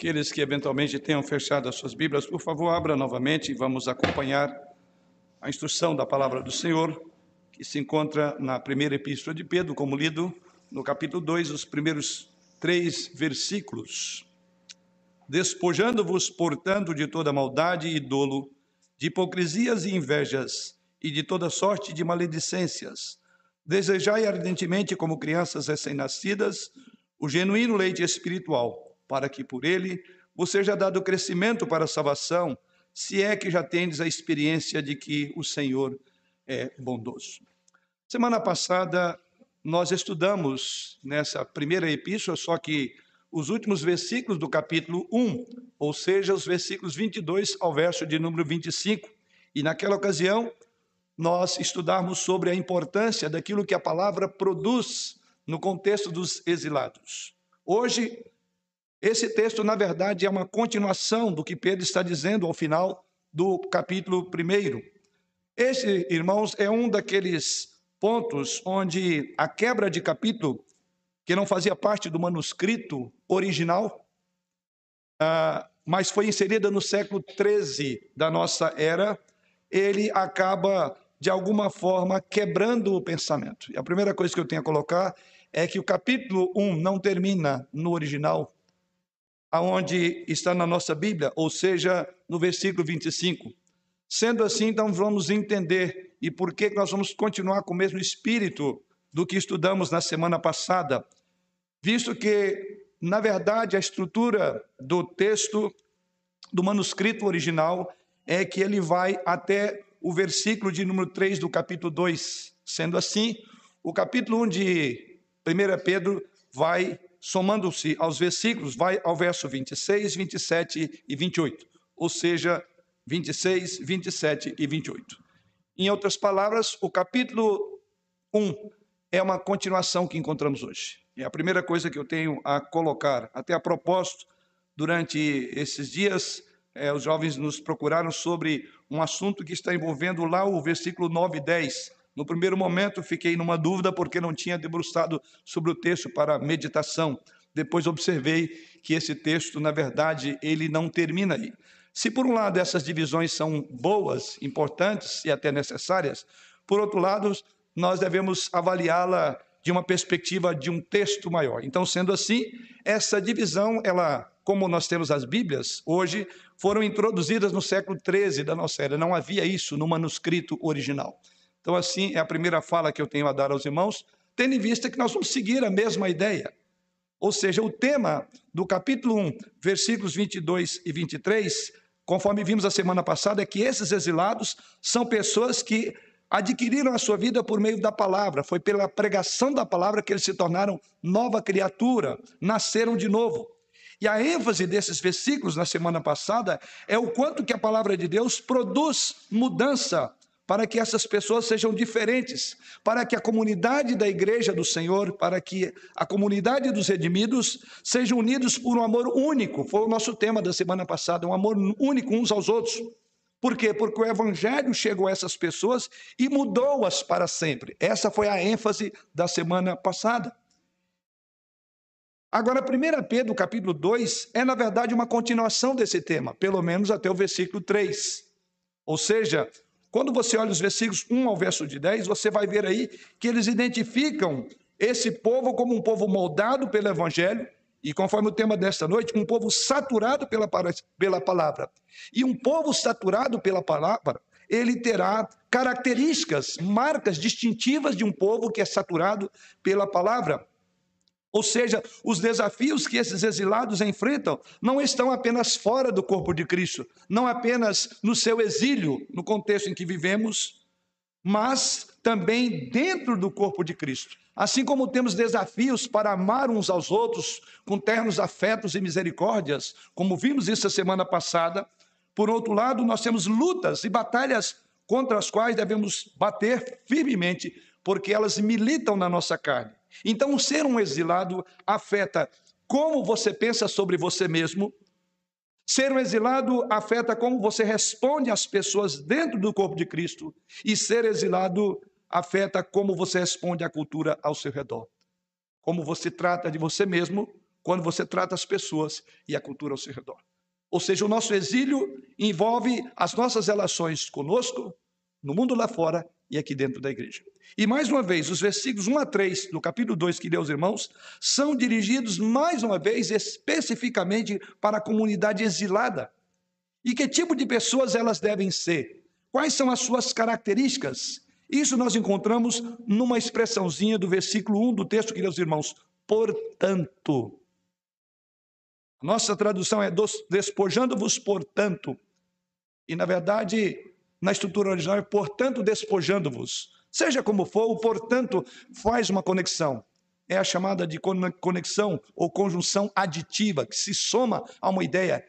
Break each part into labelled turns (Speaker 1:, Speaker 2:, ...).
Speaker 1: Aqueles que eventualmente tenham fechado as suas Bíblias, por favor, abra novamente e vamos acompanhar a instrução da palavra do Senhor, que se encontra na primeira epístola de Pedro, como lido no capítulo 2, os primeiros três versículos. Despojando-vos, portanto, de toda maldade e dolo, de hipocrisias e invejas, e de toda sorte de maledicências, desejai ardentemente, como crianças recém-nascidas, o genuíno leite espiritual, para que por ele vos seja dado crescimento para a salvação, se é que já tendes a experiência de que o Senhor é bondoso. Semana passada nós estudamos nessa primeira epístola, só que os últimos versículos do capítulo 1, ou seja, os versículos 22 ao verso de número 25. E naquela ocasião, nós estudarmos sobre a importância daquilo que a palavra produz no contexto dos exilados. Hoje, esse texto, na verdade, é uma continuação do que Pedro está dizendo ao final do capítulo 1. Esse, irmãos, é um daqueles pontos onde a quebra de capítulo, que não fazia parte do manuscrito original, uh, mas foi inserida no século 13 da nossa era, ele acaba, de alguma forma, quebrando o pensamento. E a primeira coisa que eu tenho a colocar é que o capítulo 1 não termina no original, aonde está na nossa Bíblia, ou seja, no versículo 25. Sendo assim, então vamos entender e por que nós vamos continuar com o mesmo espírito do que estudamos na semana passada, visto que, na verdade, a estrutura do texto do manuscrito original é que ele vai até o versículo de número 3 do capítulo 2. Sendo assim, o capítulo 1 de 1 Pedro vai somando-se aos versículos, vai ao verso 26, 27 e 28, ou seja, 26, 27 e 28. Em outras palavras, o capítulo 1 é uma continuação que encontramos hoje. É a primeira coisa que eu tenho a colocar. Até a propósito, durante esses dias, é, os jovens nos procuraram sobre um assunto que está envolvendo lá o versículo 9 e 10 no primeiro momento, fiquei numa dúvida porque não tinha debruçado sobre o texto para meditação. Depois observei que esse texto, na verdade, ele não termina aí. Se por um lado essas divisões são boas, importantes e até necessárias, por outro lado, nós devemos avaliá-la de uma perspectiva de um texto maior. Então, sendo assim, essa divisão, ela, como nós temos as Bíblias hoje, foram introduzidas no século XIII da nossa era. Não havia isso no manuscrito original. Então, assim, é a primeira fala que eu tenho a dar aos irmãos, tendo em vista que nós vamos seguir a mesma ideia. Ou seja, o tema do capítulo 1, versículos 22 e 23, conforme vimos a semana passada, é que esses exilados são pessoas que adquiriram a sua vida por meio da palavra, foi pela pregação da palavra que eles se tornaram nova criatura, nasceram de novo. E a ênfase desses versículos na semana passada é o quanto que a palavra de Deus produz mudança para que essas pessoas sejam diferentes, para que a comunidade da igreja do Senhor, para que a comunidade dos redimidos sejam unidos por um amor único. Foi o nosso tema da semana passada, um amor único uns aos outros. Por quê? Porque o evangelho chegou a essas pessoas e mudou-as para sempre. Essa foi a ênfase da semana passada. Agora, 1 Pedro, capítulo 2, é na verdade uma continuação desse tema, pelo menos até o versículo 3. Ou seja, quando você olha os versículos 1 ao verso de 10, você vai ver aí que eles identificam esse povo como um povo moldado pelo Evangelho, e conforme o tema desta noite, um povo saturado pela, pela palavra. E um povo saturado pela palavra, ele terá características, marcas distintivas de um povo que é saturado pela palavra. Ou seja, os desafios que esses exilados enfrentam não estão apenas fora do corpo de Cristo, não apenas no seu exílio, no contexto em que vivemos, mas também dentro do corpo de Cristo. Assim como temos desafios para amar uns aos outros com ternos afetos e misericórdias, como vimos isso a semana passada, por outro lado, nós temos lutas e batalhas contra as quais devemos bater firmemente, porque elas militam na nossa carne. Então, ser um exilado afeta como você pensa sobre você mesmo. Ser um exilado afeta como você responde às pessoas dentro do corpo de Cristo. E ser exilado afeta como você responde à cultura ao seu redor. Como você trata de você mesmo, quando você trata as pessoas e a cultura ao seu redor. Ou seja, o nosso exílio envolve as nossas relações conosco, no mundo lá fora e aqui dentro da igreja. E mais uma vez, os versículos 1 a 3 do capítulo 2 que deu irmãos são dirigidos mais uma vez especificamente para a comunidade exilada. E que tipo de pessoas elas devem ser? Quais são as suas características? Isso nós encontramos numa expressãozinha do versículo 1 do texto que deu irmãos. Portanto, nossa tradução é despojando-vos, portanto. E, na verdade, na estrutura original portanto, despojando-vos. Seja como for, o portanto faz uma conexão. É a chamada de conexão ou conjunção aditiva, que se soma a uma ideia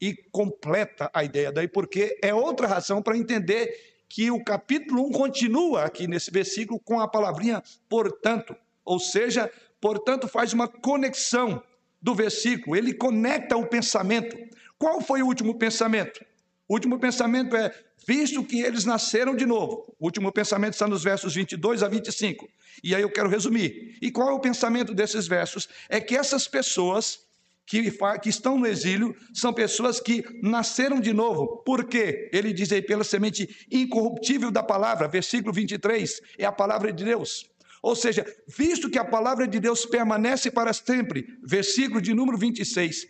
Speaker 1: e completa a ideia. Daí porque é outra razão para entender que o capítulo 1 continua aqui nesse versículo com a palavrinha portanto. Ou seja, portanto, faz uma conexão do versículo, ele conecta o pensamento. Qual foi o último pensamento? O último pensamento é: visto que eles nasceram de novo. O último pensamento está nos versos 22 a 25. E aí eu quero resumir. E qual é o pensamento desses versos? É que essas pessoas que, que estão no exílio são pessoas que nasceram de novo. Por quê? Ele diz aí pela semente incorruptível da palavra, versículo 23, é a palavra de Deus. Ou seja, visto que a palavra de Deus permanece para sempre, versículo de número 26,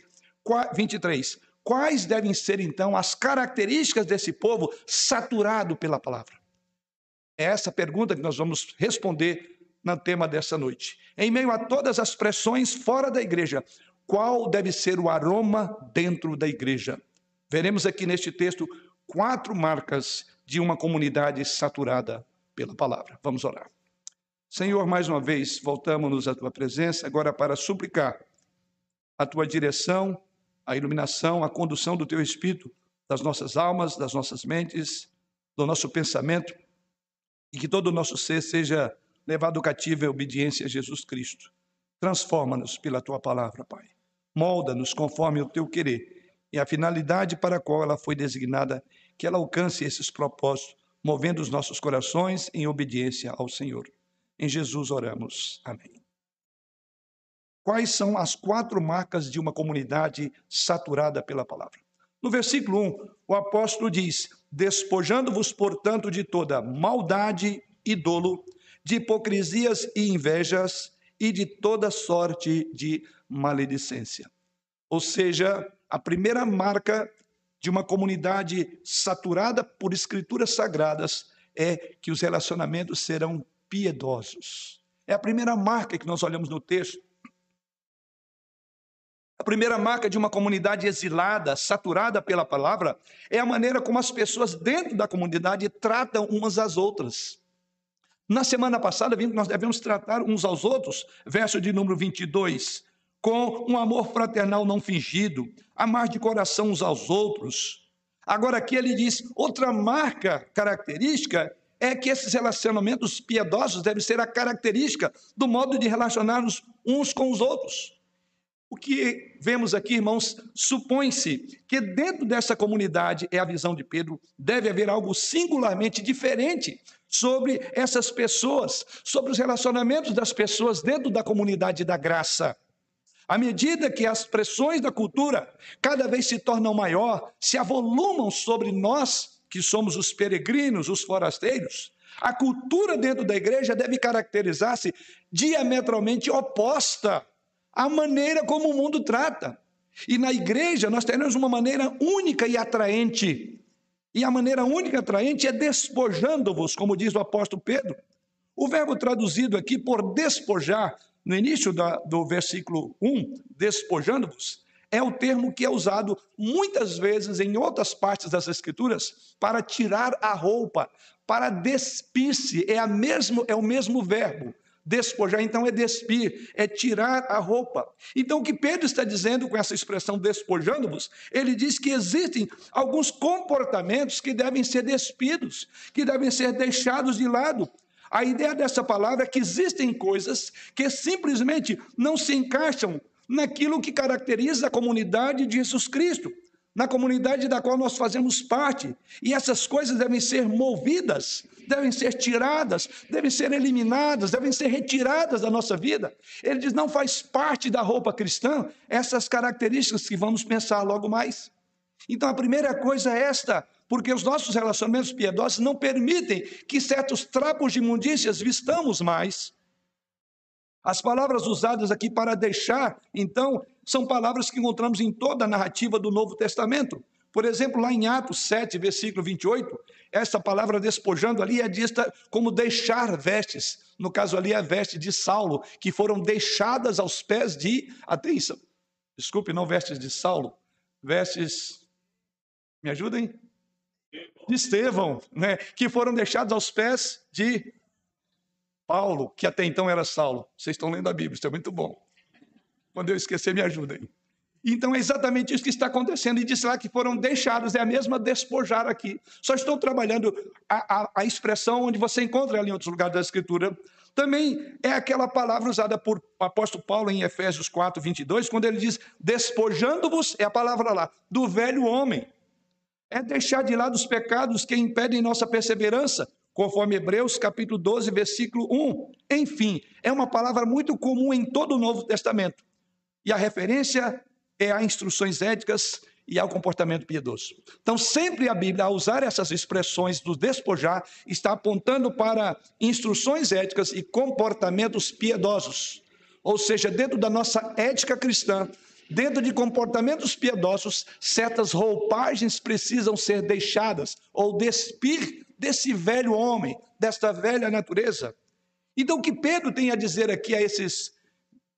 Speaker 1: 23. Quais devem ser então as características desse povo saturado pela palavra? É essa pergunta que nós vamos responder no tema dessa noite. Em meio a todas as pressões fora da igreja, qual deve ser o aroma dentro da igreja? Veremos aqui neste texto quatro marcas de uma comunidade saturada pela palavra. Vamos orar. Senhor, mais uma vez, voltamos-nos à tua presença agora para suplicar a tua direção, a iluminação, a condução do teu espírito das nossas almas, das nossas mentes, do nosso pensamento, e que todo o nosso ser seja levado cativo à obediência a Jesus Cristo. Transforma-nos pela tua palavra, Pai. Molda-nos conforme o teu querer e a finalidade para a qual ela foi designada, que ela alcance esses propósitos, movendo os nossos corações em obediência ao Senhor. Em Jesus oramos. Amém. Quais são as quatro marcas de uma comunidade saturada pela palavra? No versículo 1, o apóstolo diz: Despojando-vos, portanto, de toda maldade e dolo, de hipocrisias e invejas e de toda sorte de maledicência. Ou seja, a primeira marca de uma comunidade saturada por escrituras sagradas é que os relacionamentos serão piedosos. É a primeira marca que nós olhamos no texto. A primeira marca de uma comunidade exilada, saturada pela palavra, é a maneira como as pessoas dentro da comunidade tratam umas às outras. Na semana passada, vimos que nós devemos tratar uns aos outros, verso de número 22, com um amor fraternal não fingido, amar de coração uns aos outros. Agora, aqui ele diz: outra marca característica é que esses relacionamentos piedosos devem ser a característica do modo de relacionar-nos uns com os outros. O que vemos aqui, irmãos, supõe-se que dentro dessa comunidade, é a visão de Pedro, deve haver algo singularmente diferente sobre essas pessoas, sobre os relacionamentos das pessoas dentro da comunidade da graça. À medida que as pressões da cultura cada vez se tornam maior, se avolumam sobre nós, que somos os peregrinos, os forasteiros, a cultura dentro da igreja deve caracterizar-se diametralmente oposta à maneira como o mundo trata. E na igreja nós temos uma maneira única e atraente. E a maneira única e atraente é despojando-vos, como diz o apóstolo Pedro. O verbo traduzido aqui por despojar, no início da, do versículo 1, despojando-vos, é o termo que é usado muitas vezes em outras partes das Escrituras para tirar a roupa, para despir-se, é, a mesmo, é o mesmo verbo. Despojar, então, é despir, é tirar a roupa. Então, o que Pedro está dizendo com essa expressão despojando-vos, ele diz que existem alguns comportamentos que devem ser despidos, que devem ser deixados de lado. A ideia dessa palavra é que existem coisas que simplesmente não se encaixam naquilo que caracteriza a comunidade de Jesus Cristo. Na comunidade da qual nós fazemos parte. E essas coisas devem ser movidas, devem ser tiradas, devem ser eliminadas, devem ser retiradas da nossa vida. Ele diz: não faz parte da roupa cristã essas características que vamos pensar logo mais. Então a primeira coisa é esta: porque os nossos relacionamentos piedosos não permitem que certos trapos de imundícias vistamos mais. As palavras usadas aqui para deixar, então, são palavras que encontramos em toda a narrativa do Novo Testamento. Por exemplo, lá em Atos 7, versículo 28, essa palavra despojando ali é dita como deixar vestes. No caso ali, a veste de Saulo, que foram deixadas aos pés de. Atenção, desculpe, não vestes de Saulo, vestes. Me ajudem? de Estevão, né, que foram deixados aos pés de Paulo, que até então era Saulo. Vocês estão lendo a Bíblia, isso é muito bom. Quando eu esquecer, me ajudem. Então é exatamente isso que está acontecendo. E disse lá que foram deixados, é a mesma despojar aqui. Só estou trabalhando a, a, a expressão onde você encontra ali em outros lugares da Escritura. Também é aquela palavra usada por apóstolo Paulo em Efésios 4, 22, quando ele diz: despojando-vos, é a palavra lá, do velho homem é deixar de lado os pecados que impedem nossa perseverança, conforme Hebreus capítulo 12, versículo 1. Enfim, é uma palavra muito comum em todo o Novo Testamento. E a referência é a instruções éticas e ao comportamento piedoso. Então, sempre a Bíblia, ao usar essas expressões do despojar, está apontando para instruções éticas e comportamentos piedosos. Ou seja, dentro da nossa ética cristã, Dentro de comportamentos piedosos, certas roupagens precisam ser deixadas ou despir desse velho homem, desta velha natureza. Então, o que Pedro tem a dizer aqui a esses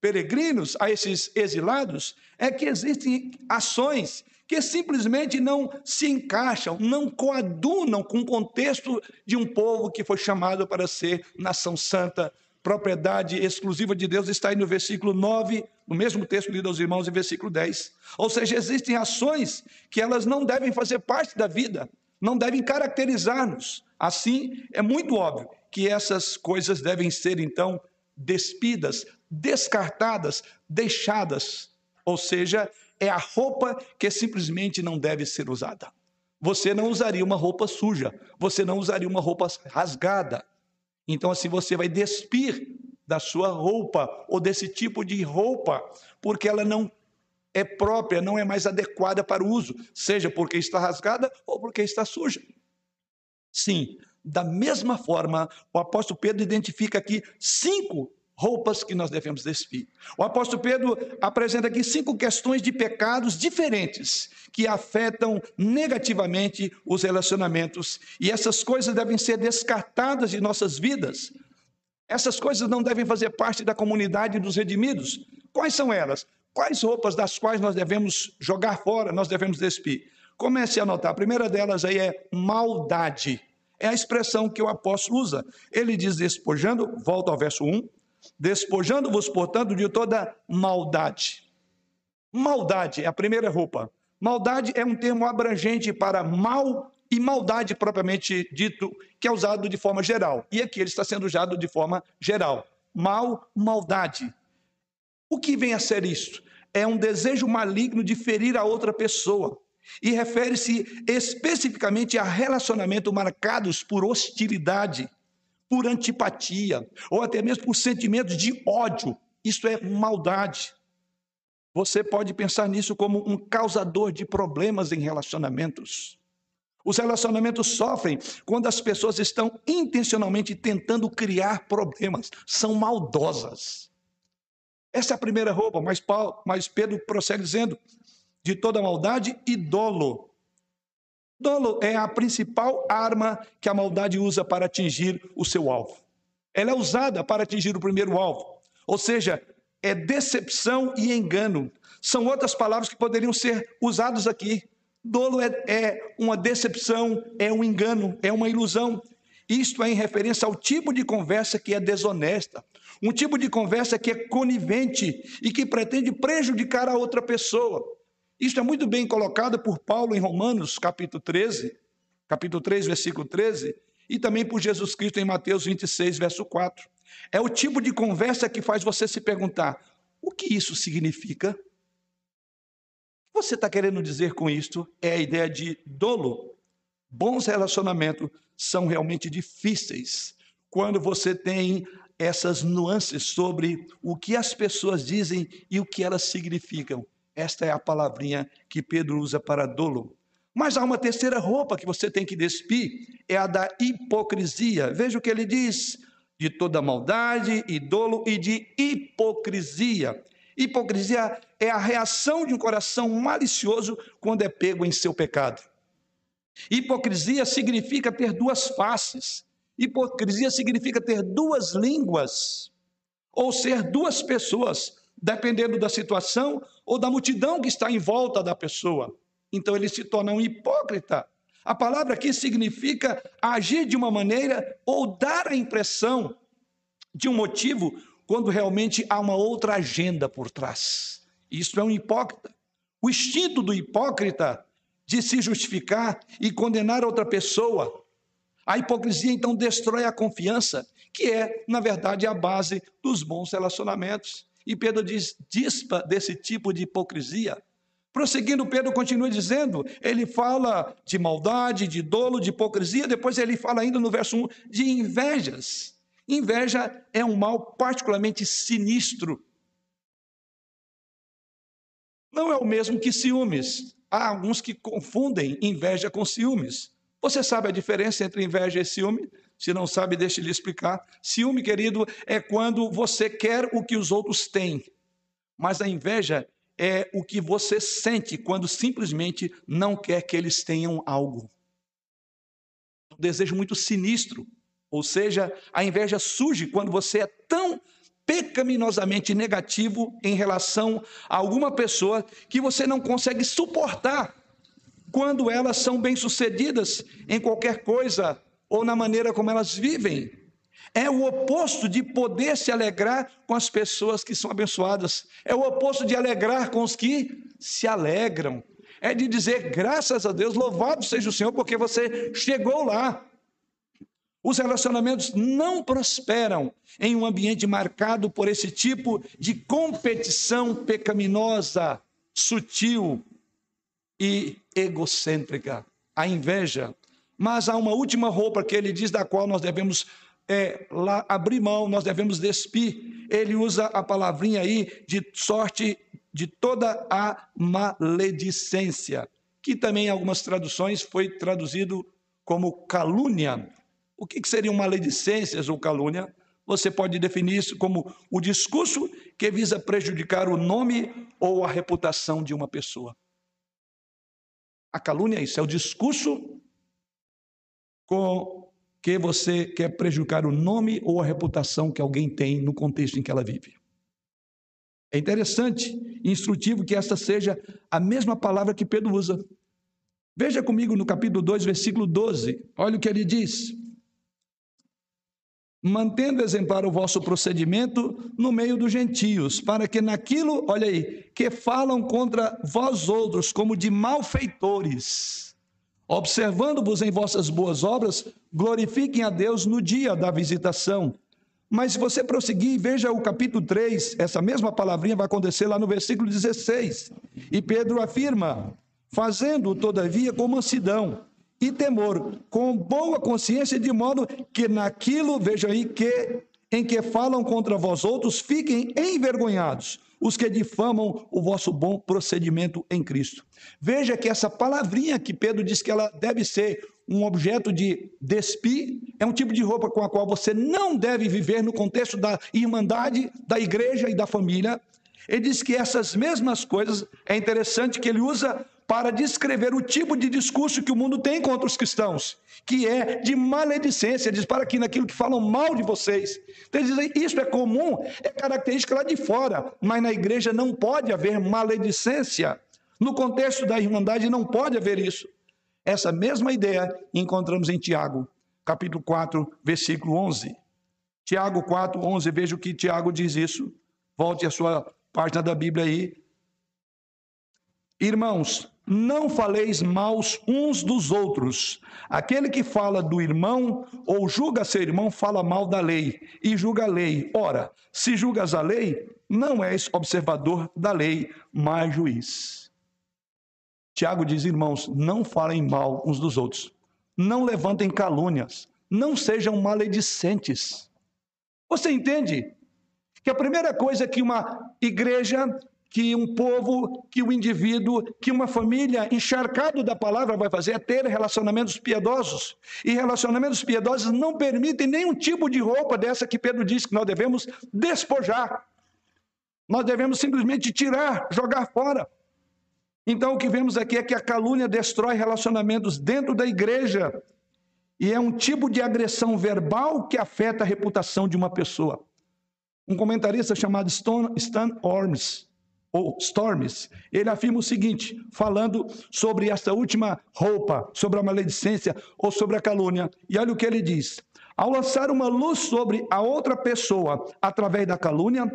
Speaker 1: peregrinos, a esses exilados, é que existem ações que simplesmente não se encaixam, não coadunam com o contexto de um povo que foi chamado para ser nação santa, propriedade exclusiva de Deus, está aí no versículo 9, no mesmo texto lido aos irmãos, em versículo 10. Ou seja, existem ações que elas não devem fazer parte da vida, não devem caracterizar-nos. Assim, é muito óbvio que essas coisas devem ser, então, despidas, descartadas, deixadas. Ou seja, é a roupa que simplesmente não deve ser usada. Você não usaria uma roupa suja, você não usaria uma roupa rasgada, então, assim, você vai despir da sua roupa ou desse tipo de roupa, porque ela não é própria, não é mais adequada para o uso, seja porque está rasgada ou porque está suja. Sim, da mesma forma, o apóstolo Pedro identifica aqui cinco roupas que nós devemos despir. O apóstolo Pedro apresenta aqui cinco questões de pecados diferentes que afetam negativamente os relacionamentos, e essas coisas devem ser descartadas de nossas vidas. Essas coisas não devem fazer parte da comunidade dos redimidos. Quais são elas? Quais roupas das quais nós devemos jogar fora, nós devemos despir? Comece a anotar. A primeira delas aí é maldade. É a expressão que o apóstolo usa. Ele diz despojando, volta ao verso 1, despojando-vos, portanto, de toda maldade. Maldade é a primeira roupa. Maldade é um termo abrangente para mal e maldade propriamente dito, que é usado de forma geral. E aqui ele está sendo usado de forma geral. Mal, maldade. O que vem a ser isto? É um desejo maligno de ferir a outra pessoa. E refere-se especificamente a relacionamentos marcados por hostilidade, por antipatia, ou até mesmo por sentimentos de ódio. Isto é maldade. Você pode pensar nisso como um causador de problemas em relacionamentos. Os relacionamentos sofrem quando as pessoas estão intencionalmente tentando criar problemas, são maldosas. Essa é a primeira roupa, mas, Paulo, mas Pedro prossegue dizendo: de toda maldade e dolo. Dolo é a principal arma que a maldade usa para atingir o seu alvo. Ela é usada para atingir o primeiro alvo, ou seja, é decepção e engano. São outras palavras que poderiam ser usadas aqui. Dolo é, é uma decepção, é um engano, é uma ilusão. Isto é em referência ao tipo de conversa que é desonesta, um tipo de conversa que é conivente e que pretende prejudicar a outra pessoa. Isto é muito bem colocado por Paulo em Romanos, capítulo 13, capítulo 3, versículo 13, e também por Jesus Cristo em Mateus 26, verso 4. É o tipo de conversa que faz você se perguntar: o que isso significa? você está querendo dizer com isto é a ideia de dolo. Bons relacionamentos são realmente difíceis quando você tem essas nuances sobre o que as pessoas dizem e o que elas significam. Esta é a palavrinha que Pedro usa para dolo. Mas há uma terceira roupa que você tem que despir, é a da hipocrisia. Veja o que ele diz: de toda maldade e dolo e de hipocrisia. Hipocrisia é a reação de um coração malicioso quando é pego em seu pecado. Hipocrisia significa ter duas faces. Hipocrisia significa ter duas línguas, ou ser duas pessoas, dependendo da situação ou da multidão que está em volta da pessoa. Então ele se torna um hipócrita. A palavra aqui significa agir de uma maneira ou dar a impressão de um motivo quando realmente há uma outra agenda por trás. Isso é um hipócrita. O instinto do hipócrita de se justificar e condenar outra pessoa. A hipocrisia então destrói a confiança, que é, na verdade, a base dos bons relacionamentos. E Pedro diz: dispa desse tipo de hipocrisia. Prosseguindo, Pedro continua dizendo, ele fala de maldade, de dolo, de hipocrisia, depois ele fala ainda no verso 1 de invejas. Inveja é um mal particularmente sinistro. Não é o mesmo que ciúmes. Há alguns que confundem inveja com ciúmes. Você sabe a diferença entre inveja e ciúme? Se não sabe, deixe lhe explicar. Ciúme, querido, é quando você quer o que os outros têm. Mas a inveja é o que você sente quando simplesmente não quer que eles tenham algo. Um desejo muito sinistro. Ou seja, a inveja surge quando você é tão pecaminosamente negativo em relação a alguma pessoa que você não consegue suportar quando elas são bem-sucedidas em qualquer coisa ou na maneira como elas vivem. É o oposto de poder se alegrar com as pessoas que são abençoadas. É o oposto de alegrar com os que se alegram. É de dizer graças a Deus, louvado seja o Senhor, porque você chegou lá. Os relacionamentos não prosperam em um ambiente marcado por esse tipo de competição pecaminosa, sutil e egocêntrica, a inveja. Mas há uma última roupa que ele diz da qual nós devemos é, lá, abrir mão, nós devemos despir. Ele usa a palavrinha aí de sorte de toda a maledicência, que também em algumas traduções foi traduzido como calúnia. O que, que seriam maledicências ou calúnia? Você pode definir isso como o discurso que visa prejudicar o nome ou a reputação de uma pessoa. A calúnia é isso, é o discurso com que você quer prejudicar o nome ou a reputação que alguém tem no contexto em que ela vive. É interessante e instrutivo que esta seja a mesma palavra que Pedro usa. Veja comigo no capítulo 2, versículo 12. Olha o que ele diz. Mantendo exemplar o vosso procedimento no meio dos gentios, para que naquilo, olha aí, que falam contra vós outros como de malfeitores, Observando-vos em vossas boas obras, glorifiquem a Deus no dia da visitação. Mas se você prosseguir, veja o capítulo 3, essa mesma palavrinha vai acontecer lá no versículo 16. E Pedro afirma: fazendo todavia com mansidão e temor, com boa consciência, de modo que naquilo, veja aí, que em que falam contra vós outros, fiquem envergonhados os que difamam o vosso bom procedimento em Cristo. Veja que essa palavrinha que Pedro diz que ela deve ser um objeto de despir, é um tipo de roupa com a qual você não deve viver no contexto da irmandade, da igreja e da família. Ele diz que essas mesmas coisas, é interessante que ele usa para descrever o tipo de discurso que o mundo tem contra os cristãos, que é de maledicência, diz para aqui naquilo que falam mal de vocês. Então eles dizem, isso é comum, é característica lá de fora, mas na igreja não pode haver maledicência. No contexto da irmandade não pode haver isso. Essa mesma ideia encontramos em Tiago, capítulo 4, versículo 11. Tiago 4, 11, veja o que Tiago diz isso. Volte a sua página da Bíblia aí. Irmãos, não faleis maus uns dos outros. Aquele que fala do irmão ou julga seu irmão fala mal da lei e julga a lei. Ora, se julgas a lei, não és observador da lei, mas juiz. Tiago diz, irmãos, não falem mal uns dos outros, não levantem calúnias, não sejam maledicentes. Você entende que a primeira coisa que uma igreja que um povo, que um indivíduo, que uma família encharcado da palavra vai fazer é ter relacionamentos piedosos. E relacionamentos piedosos não permitem nenhum tipo de roupa dessa que Pedro disse que nós devemos despojar. Nós devemos simplesmente tirar, jogar fora. Então o que vemos aqui é que a calúnia destrói relacionamentos dentro da igreja. E é um tipo de agressão verbal que afeta a reputação de uma pessoa. Um comentarista chamado Stan Orms, ou Storms, ele afirma o seguinte, falando sobre essa última roupa, sobre a maledicência ou sobre a calúnia. E olha o que ele diz: ao lançar uma luz sobre a outra pessoa através da calúnia,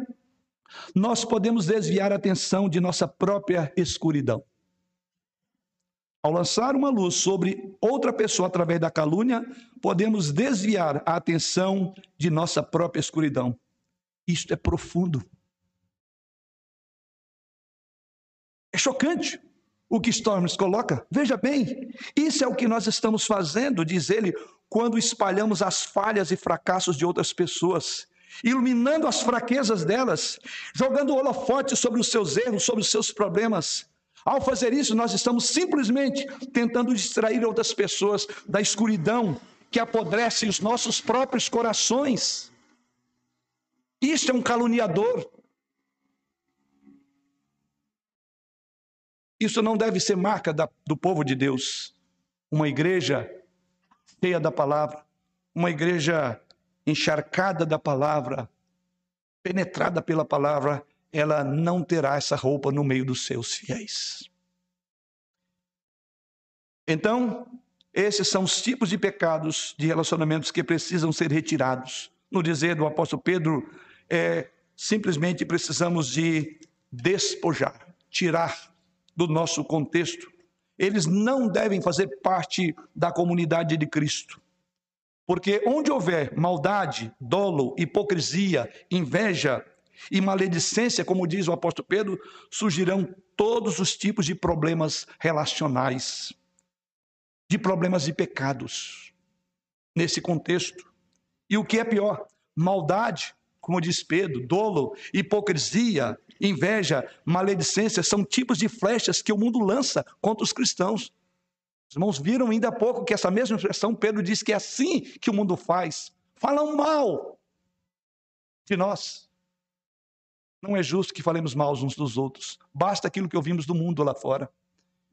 Speaker 1: nós podemos desviar a atenção de nossa própria escuridão. Ao lançar uma luz sobre outra pessoa através da calúnia, podemos desviar a atenção de nossa própria escuridão. Isto é profundo. É chocante o que Storms coloca. Veja bem, isso é o que nós estamos fazendo, diz ele, quando espalhamos as falhas e fracassos de outras pessoas, iluminando as fraquezas delas, jogando holofote sobre os seus erros, sobre os seus problemas. Ao fazer isso, nós estamos simplesmente tentando distrair outras pessoas da escuridão que apodrece os nossos próprios corações. Isso é um caluniador. Isso não deve ser marca da, do povo de Deus. Uma igreja cheia da palavra, uma igreja encharcada da palavra, penetrada pela palavra, ela não terá essa roupa no meio dos seus fiéis. Então, esses são os tipos de pecados de relacionamentos que precisam ser retirados. No dizer do apóstolo Pedro, é, simplesmente precisamos de despojar, tirar do nosso contexto, eles não devem fazer parte da comunidade de Cristo. Porque onde houver maldade, dolo, hipocrisia, inveja e maledicência, como diz o apóstolo Pedro, surgirão todos os tipos de problemas relacionais, de problemas de pecados nesse contexto. E o que é pior, maldade, como diz Pedro, dolo, hipocrisia, inveja, maledicência, são tipos de flechas que o mundo lança contra os cristãos. Os irmãos viram ainda há pouco que essa mesma expressão, Pedro diz que é assim que o mundo faz. Falam mal de nós. Não é justo que falemos mal uns dos outros. Basta aquilo que ouvimos do mundo lá fora.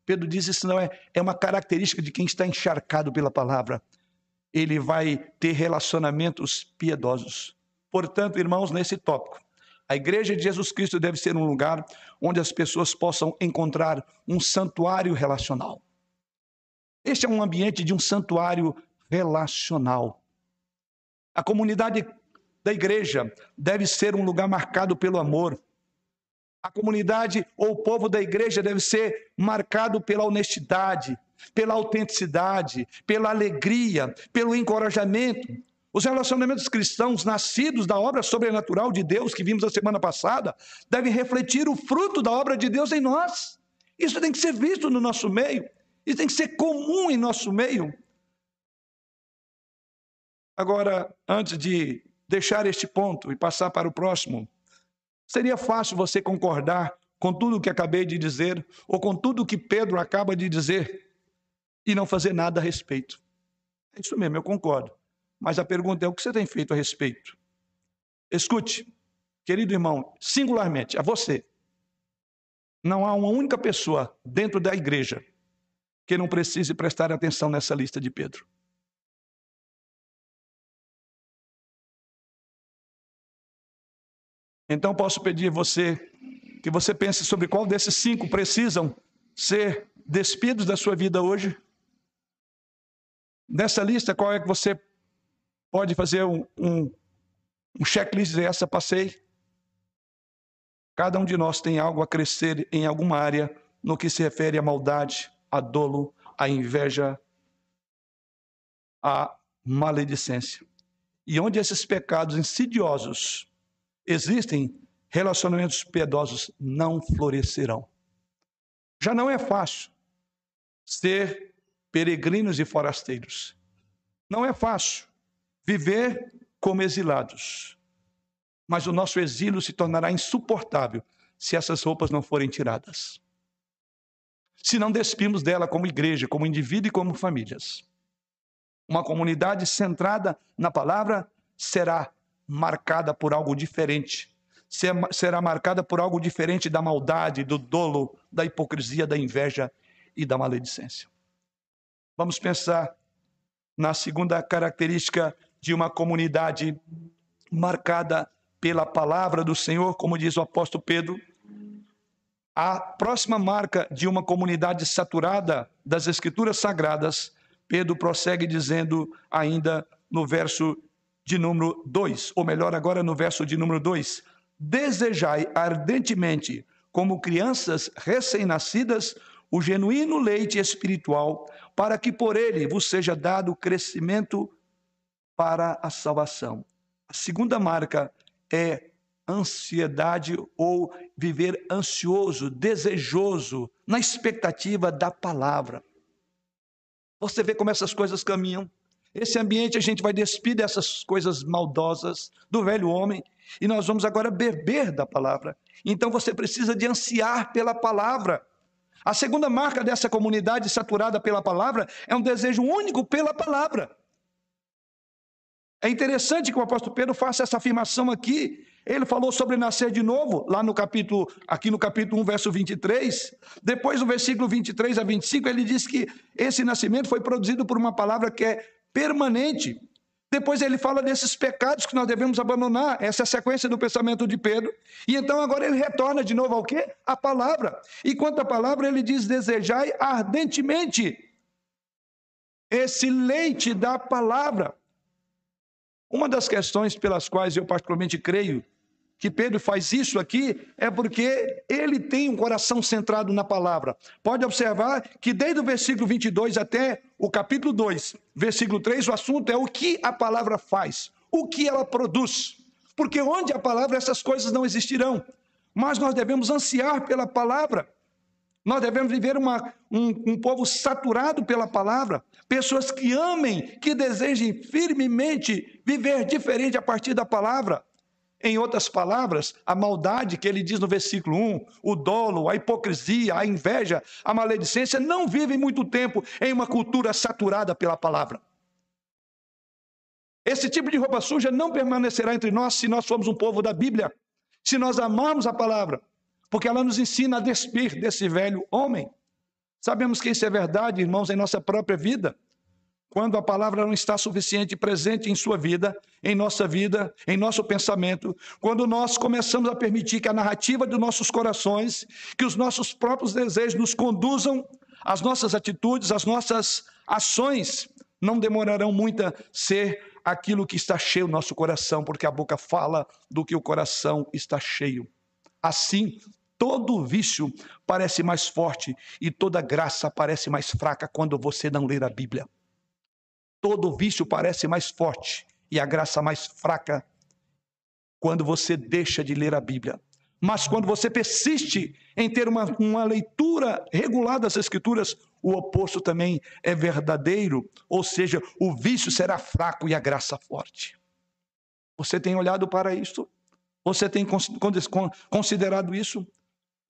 Speaker 1: Pedro diz isso não é, é uma característica de quem está encharcado pela palavra. Ele vai ter relacionamentos piedosos. Portanto, irmãos, nesse tópico, a igreja de Jesus Cristo deve ser um lugar onde as pessoas possam encontrar um santuário relacional. Este é um ambiente de um santuário relacional. A comunidade da igreja deve ser um lugar marcado pelo amor. A comunidade ou o povo da igreja deve ser marcado pela honestidade, pela autenticidade, pela alegria, pelo encorajamento, os relacionamentos cristãos nascidos da obra sobrenatural de Deus que vimos a semana passada devem refletir o fruto da obra de Deus em nós. Isso tem que ser visto no nosso meio, isso tem que ser comum em nosso meio. Agora, antes de deixar este ponto e passar para o próximo, seria fácil você concordar com tudo o que acabei de dizer ou com tudo o que Pedro acaba de dizer e não fazer nada a respeito. É isso mesmo, eu concordo. Mas a pergunta é: o que você tem feito a respeito? Escute, querido irmão, singularmente, a você. Não há uma única pessoa dentro da igreja que não precise prestar atenção nessa lista de Pedro. Então posso pedir a você que você pense sobre qual desses cinco precisam ser despidos da sua vida hoje. Nessa lista, qual é que você pode fazer um, um, um checklist dizer, essa passei. Cada um de nós tem algo a crescer em alguma área no que se refere à maldade, à dolo, à inveja, à maledicência. E onde esses pecados insidiosos existem, relacionamentos piedosos não florescerão. Já não é fácil ser peregrinos e forasteiros. Não é fácil viver como exilados, mas o nosso exílio se tornará insuportável se essas roupas não forem tiradas. Se não despimos dela como igreja, como indivíduo e como famílias. Uma comunidade centrada na palavra será marcada por algo diferente. Será marcada por algo diferente da maldade, do dolo, da hipocrisia, da inveja e da maledicência. Vamos pensar na segunda característica de uma comunidade marcada pela palavra do Senhor, como diz o apóstolo Pedro. A próxima marca de uma comunidade saturada das Escrituras Sagradas, Pedro prossegue dizendo ainda no verso de número 2, ou melhor, agora no verso de número 2: Desejai ardentemente, como crianças recém-nascidas, o genuíno leite espiritual, para que por ele vos seja dado crescimento para a salvação. A segunda marca é ansiedade ou viver ansioso, desejoso, na expectativa da palavra. Você vê como essas coisas caminham. Esse ambiente a gente vai despir dessas coisas maldosas do velho homem e nós vamos agora beber da palavra. Então você precisa de ansiar pela palavra. A segunda marca dessa comunidade saturada pela palavra é um desejo único pela palavra. É interessante que o apóstolo Pedro faça essa afirmação aqui. Ele falou sobre nascer de novo, lá no capítulo, aqui no capítulo 1, verso 23. Depois, no versículo 23 a 25, ele diz que esse nascimento foi produzido por uma palavra que é permanente. Depois ele fala desses pecados que nós devemos abandonar, essa é a sequência do pensamento de Pedro. E então agora ele retorna de novo ao quê? A palavra. E quanto à palavra, ele diz: desejai ardentemente esse leite da palavra. Uma das questões pelas quais eu particularmente creio que Pedro faz isso aqui é porque ele tem um coração centrado na palavra. Pode observar que desde o versículo 22 até o capítulo 2, versículo 3, o assunto é o que a palavra faz, o que ela produz. Porque onde a palavra, essas coisas não existirão. Mas nós devemos ansiar pela palavra. Nós devemos viver uma, um, um povo saturado pela palavra, pessoas que amem, que desejem firmemente viver diferente a partir da palavra. Em outras palavras, a maldade que ele diz no versículo 1, o dolo, a hipocrisia, a inveja, a maledicência, não vivem muito tempo em uma cultura saturada pela palavra. Esse tipo de roupa suja não permanecerá entre nós se nós formos um povo da Bíblia, se nós amarmos a palavra, porque ela nos ensina a despir desse velho homem. Sabemos que isso é verdade, irmãos, em nossa própria vida quando a palavra não está suficiente presente em sua vida, em nossa vida, em nosso pensamento, quando nós começamos a permitir que a narrativa dos nossos corações, que os nossos próprios desejos nos conduzam, as nossas atitudes, as nossas ações, não demorarão muito a ser aquilo que está cheio no nosso coração, porque a boca fala do que o coração está cheio. Assim, todo vício parece mais forte e toda graça parece mais fraca quando você não ler a Bíblia. Todo vício parece mais forte e a graça mais fraca quando você deixa de ler a Bíblia. Mas quando você persiste em ter uma, uma leitura regular das Escrituras, o oposto também é verdadeiro, ou seja, o vício será fraco e a graça forte. Você tem olhado para isso? Você tem considerado isso?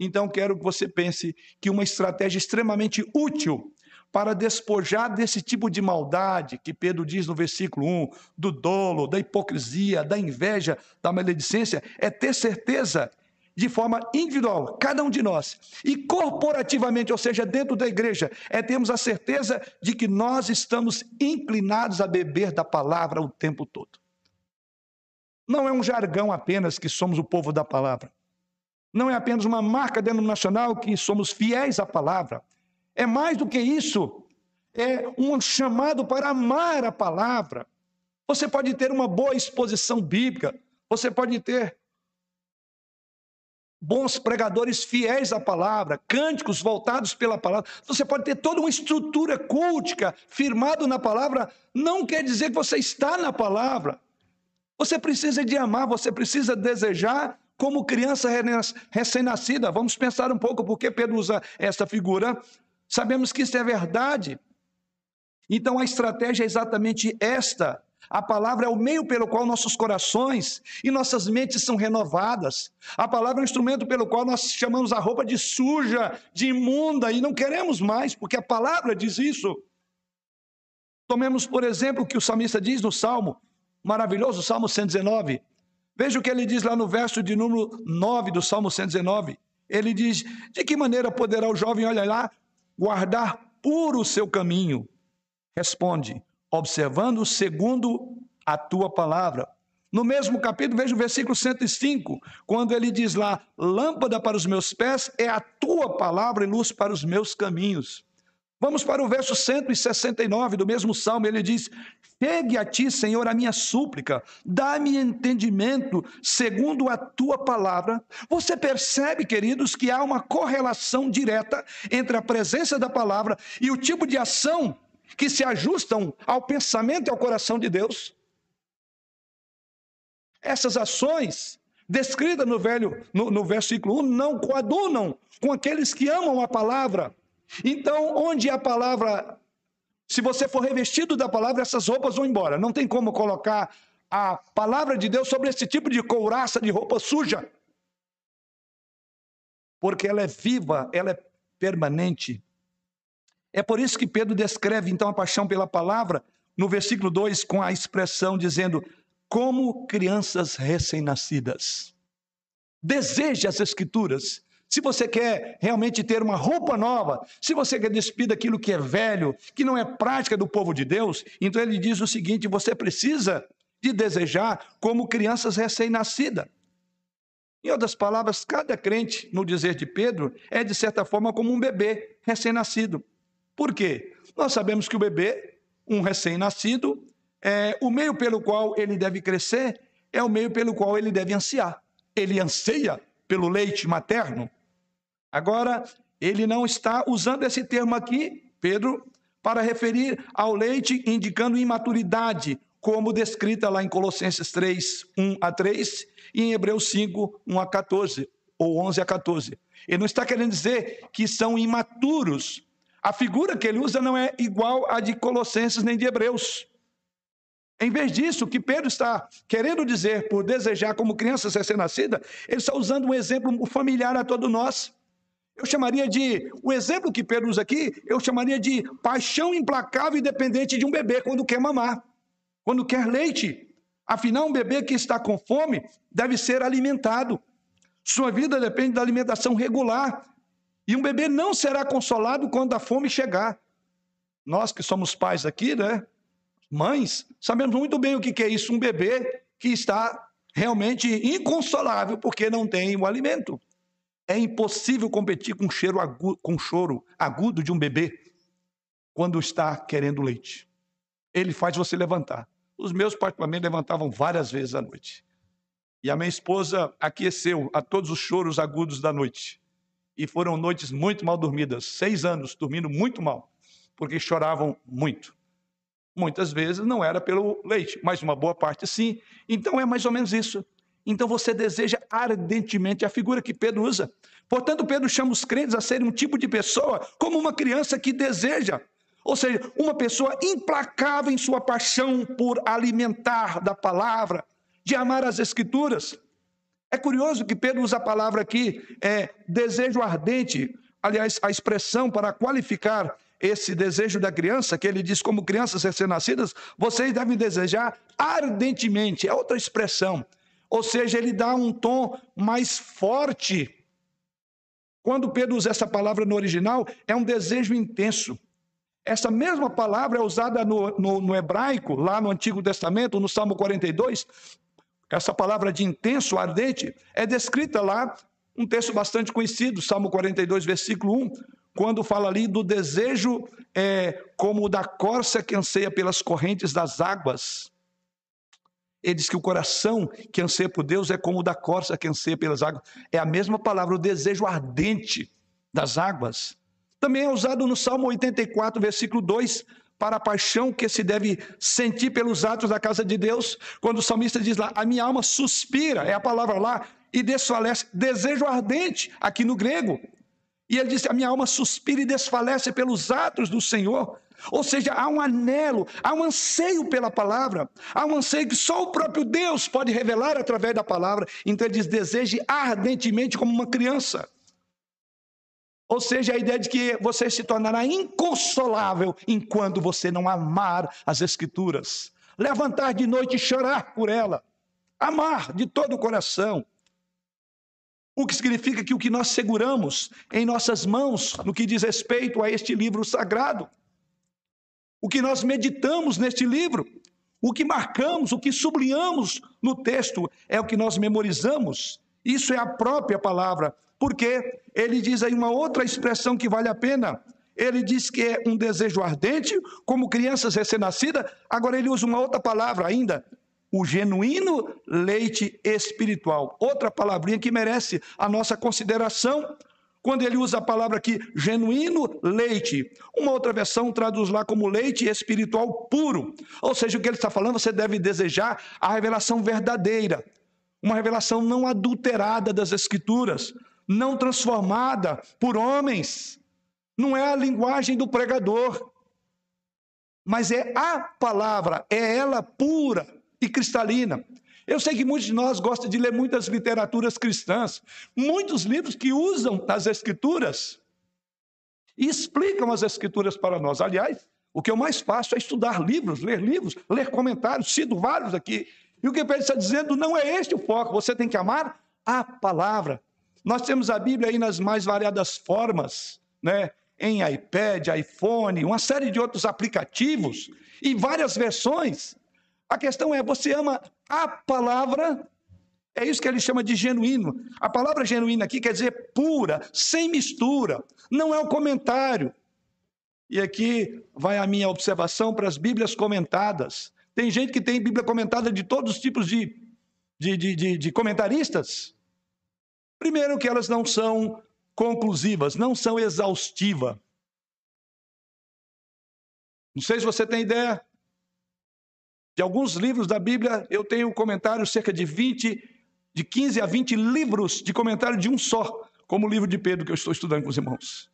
Speaker 1: Então quero que você pense que uma estratégia extremamente útil para despojar desse tipo de maldade que Pedro diz no versículo 1, do dolo, da hipocrisia, da inveja, da maledicência, é ter certeza de forma individual, cada um de nós, e corporativamente, ou seja, dentro da igreja, é termos a certeza de que nós estamos inclinados a beber da palavra o tempo todo. Não é um jargão apenas que somos o povo da palavra. Não é apenas uma marca denominacional que somos fiéis à palavra. É mais do que isso. É um chamado para amar a palavra. Você pode ter uma boa exposição bíblica, você pode ter bons pregadores fiéis à palavra, cânticos voltados pela palavra. Você pode ter toda uma estrutura cultica firmado na palavra, não quer dizer que você está na palavra. Você precisa de amar, você precisa desejar como criança recém-nascida. Vamos pensar um pouco porque Pedro usa essa figura Sabemos que isso é verdade. Então a estratégia é exatamente esta. A palavra é o meio pelo qual nossos corações e nossas mentes são renovadas. A palavra é o instrumento pelo qual nós chamamos a roupa de suja, de imunda e não queremos mais, porque a palavra diz isso. Tomemos, por exemplo, o que o salmista diz no Salmo, maravilhoso, Salmo 119. Veja o que ele diz lá no verso de número 9 do Salmo 119. Ele diz: De que maneira poderá o jovem, olha lá, guardar puro o seu caminho? Responde: observando segundo a tua palavra. No mesmo capítulo, veja o versículo 105, quando ele diz lá: Lâmpada para os meus pés é a tua palavra e luz para os meus caminhos. Vamos para o verso 169 do mesmo salmo, ele diz: Chegue a ti, Senhor, a minha súplica, dá-me entendimento segundo a tua palavra. Você percebe, queridos, que há uma correlação direta entre a presença da palavra e o tipo de ação que se ajustam ao pensamento e ao coração de Deus? Essas ações descritas no, velho, no, no versículo 1 não coadunam com aqueles que amam a palavra então, onde a palavra, se você for revestido da palavra, essas roupas vão embora. Não tem como colocar a palavra de Deus sobre esse tipo de couraça de roupa suja. Porque ela é viva, ela é permanente. É por isso que Pedro descreve então a paixão pela palavra no versículo 2 com a expressão dizendo: como crianças recém-nascidas. Deseje as escrituras se você quer realmente ter uma roupa nova, se você quer despir daquilo que é velho, que não é prática do povo de Deus, então ele diz o seguinte: você precisa de desejar como crianças recém-nascidas. Em outras palavras, cada crente, no dizer de Pedro, é de certa forma como um bebê recém-nascido. Por quê? Nós sabemos que o bebê, um recém-nascido, é o meio pelo qual ele deve crescer, é o meio pelo qual ele deve ansiar. Ele anseia pelo leite materno, Agora, ele não está usando esse termo aqui, Pedro, para referir ao leite, indicando imaturidade, como descrita lá em Colossenses 3, 1 a 3, e em Hebreus 5, 1 a 14, ou 11 a 14. Ele não está querendo dizer que são imaturos. A figura que ele usa não é igual à de Colossenses nem de Hebreus. Em vez disso, o que Pedro está querendo dizer por desejar como criança recém-nascida, ele está usando um exemplo familiar a todos nós. Eu chamaria de, o exemplo que Pedro usa aqui, eu chamaria de paixão implacável e dependente de um bebê quando quer mamar, quando quer leite. Afinal, um bebê que está com fome deve ser alimentado. Sua vida depende da alimentação regular. E um bebê não será consolado quando a fome chegar. Nós que somos pais aqui, né? Mães, sabemos muito bem o que é isso, um bebê que está realmente inconsolável porque não tem o alimento. É impossível competir com, cheiro com choro agudo de um bebê quando está querendo leite. Ele faz você levantar. Os meus, particularmente, levantavam várias vezes à noite. E a minha esposa aqueceu a todos os choros agudos da noite. E foram noites muito mal dormidas, seis anos dormindo muito mal, porque choravam muito. Muitas vezes não era pelo leite, mas uma boa parte sim. Então é mais ou menos isso. Então você deseja ardentemente a figura que Pedro usa. Portanto, Pedro chama os crentes a serem um tipo de pessoa como uma criança que deseja. Ou seja, uma pessoa implacável em sua paixão por alimentar da palavra, de amar as escrituras. É curioso que Pedro usa a palavra aqui, é desejo ardente. Aliás, a expressão para qualificar esse desejo da criança, que ele diz como crianças recém-nascidas, vocês devem desejar ardentemente. É outra expressão. Ou seja, ele dá um tom mais forte. Quando Pedro usa essa palavra no original, é um desejo intenso. Essa mesma palavra é usada no, no, no, hebraico, lá no Antigo Testamento, no Salmo 42. Essa palavra de intenso, ardente, é descrita lá, um texto bastante conhecido, Salmo 42, versículo 1, quando fala ali do desejo é, como o da corça que anseia pelas correntes das águas. Ele diz que o coração que anseia por Deus é como o da corça que anseia pelas águas. É a mesma palavra, o desejo ardente das águas. Também é usado no Salmo 84, versículo 2, para a paixão que se deve sentir pelos atos da casa de Deus, quando o salmista diz lá: A minha alma suspira, é a palavra lá, e desfalece, desejo ardente, aqui no grego. E ele disse: A minha alma suspira e desfalece pelos atos do Senhor. Ou seja, há um anelo, há um anseio pela palavra, há um anseio que só o próprio Deus pode revelar através da palavra. Então ele diz: deseje ardentemente como uma criança. Ou seja, a ideia de que você se tornará inconsolável enquanto você não amar as Escrituras. Levantar de noite e chorar por ela. Amar de todo o coração. O que significa que o que nós seguramos em nossas mãos, no que diz respeito a este livro sagrado, o que nós meditamos neste livro, o que marcamos, o que sublinhamos no texto, é o que nós memorizamos. Isso é a própria palavra, porque ele diz aí uma outra expressão que vale a pena. Ele diz que é um desejo ardente, como crianças recém-nascidas. Agora ele usa uma outra palavra ainda, o genuíno leite espiritual. Outra palavrinha que merece a nossa consideração, quando ele usa a palavra aqui, genuíno leite, uma outra versão traduz lá como leite espiritual puro. Ou seja, o que ele está falando, você deve desejar a revelação verdadeira, uma revelação não adulterada das Escrituras, não transformada por homens. Não é a linguagem do pregador, mas é a palavra, é ela pura e cristalina. Eu sei que muitos de nós gostam de ler muitas literaturas cristãs, muitos livros que usam as Escrituras e explicam as Escrituras para nós. Aliás, o que eu mais faço é estudar livros, ler livros, ler comentários, cito vários aqui. E o que Pedro está dizendo não é este o foco, você tem que amar a palavra. Nós temos a Bíblia aí nas mais variadas formas, né? em iPad, iPhone, uma série de outros aplicativos e várias versões. A questão é: você ama a palavra? É isso que ele chama de genuíno. A palavra genuína aqui quer dizer pura, sem mistura. Não é o comentário. E aqui vai a minha observação para as Bíblias comentadas. Tem gente que tem Bíblia comentada de todos os tipos de, de, de, de, de comentaristas. Primeiro, que elas não são conclusivas, não são exaustivas. Não sei se você tem ideia, de alguns livros da Bíblia, eu tenho comentários, cerca de 20, de 15 a 20 livros de comentário de um só, como o livro de Pedro que eu estou estudando com os irmãos.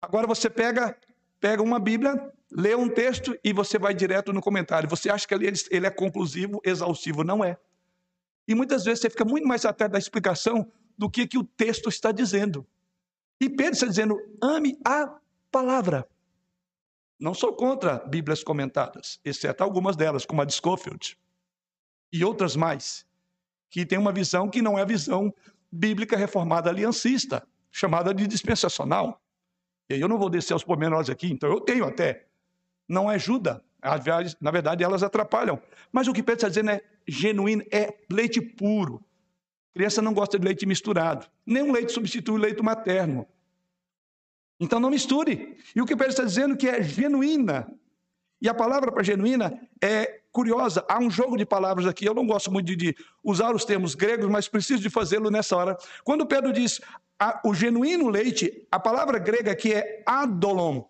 Speaker 1: Agora você pega, pega uma Bíblia, lê um texto e você vai direto no comentário. Você acha que ele, ele é conclusivo, exaustivo? Não é. E muitas vezes você fica muito mais atento da explicação do que, que o texto está dizendo. E Pedro está dizendo: ame a palavra. Não sou contra Bíblias comentadas, exceto algumas delas, como a de Schofield e outras mais, que tem uma visão que não é a visão bíblica reformada aliancista, chamada de dispensacional. E eu não vou descer aos pormenores aqui, então eu tenho até. Não ajuda, na verdade elas atrapalham. Mas o que Pedro está dizendo é genuíno, é leite puro. Criança não gosta de leite misturado. Nenhum leite substitui o leite materno. Então não misture. E o que Pedro está dizendo que é genuína. E a palavra para genuína é curiosa. Há um jogo de palavras aqui. Eu não gosto muito de, de usar os termos gregos, mas preciso de fazê-lo nessa hora. Quando Pedro diz a, o genuíno leite, a palavra grega aqui é adolon.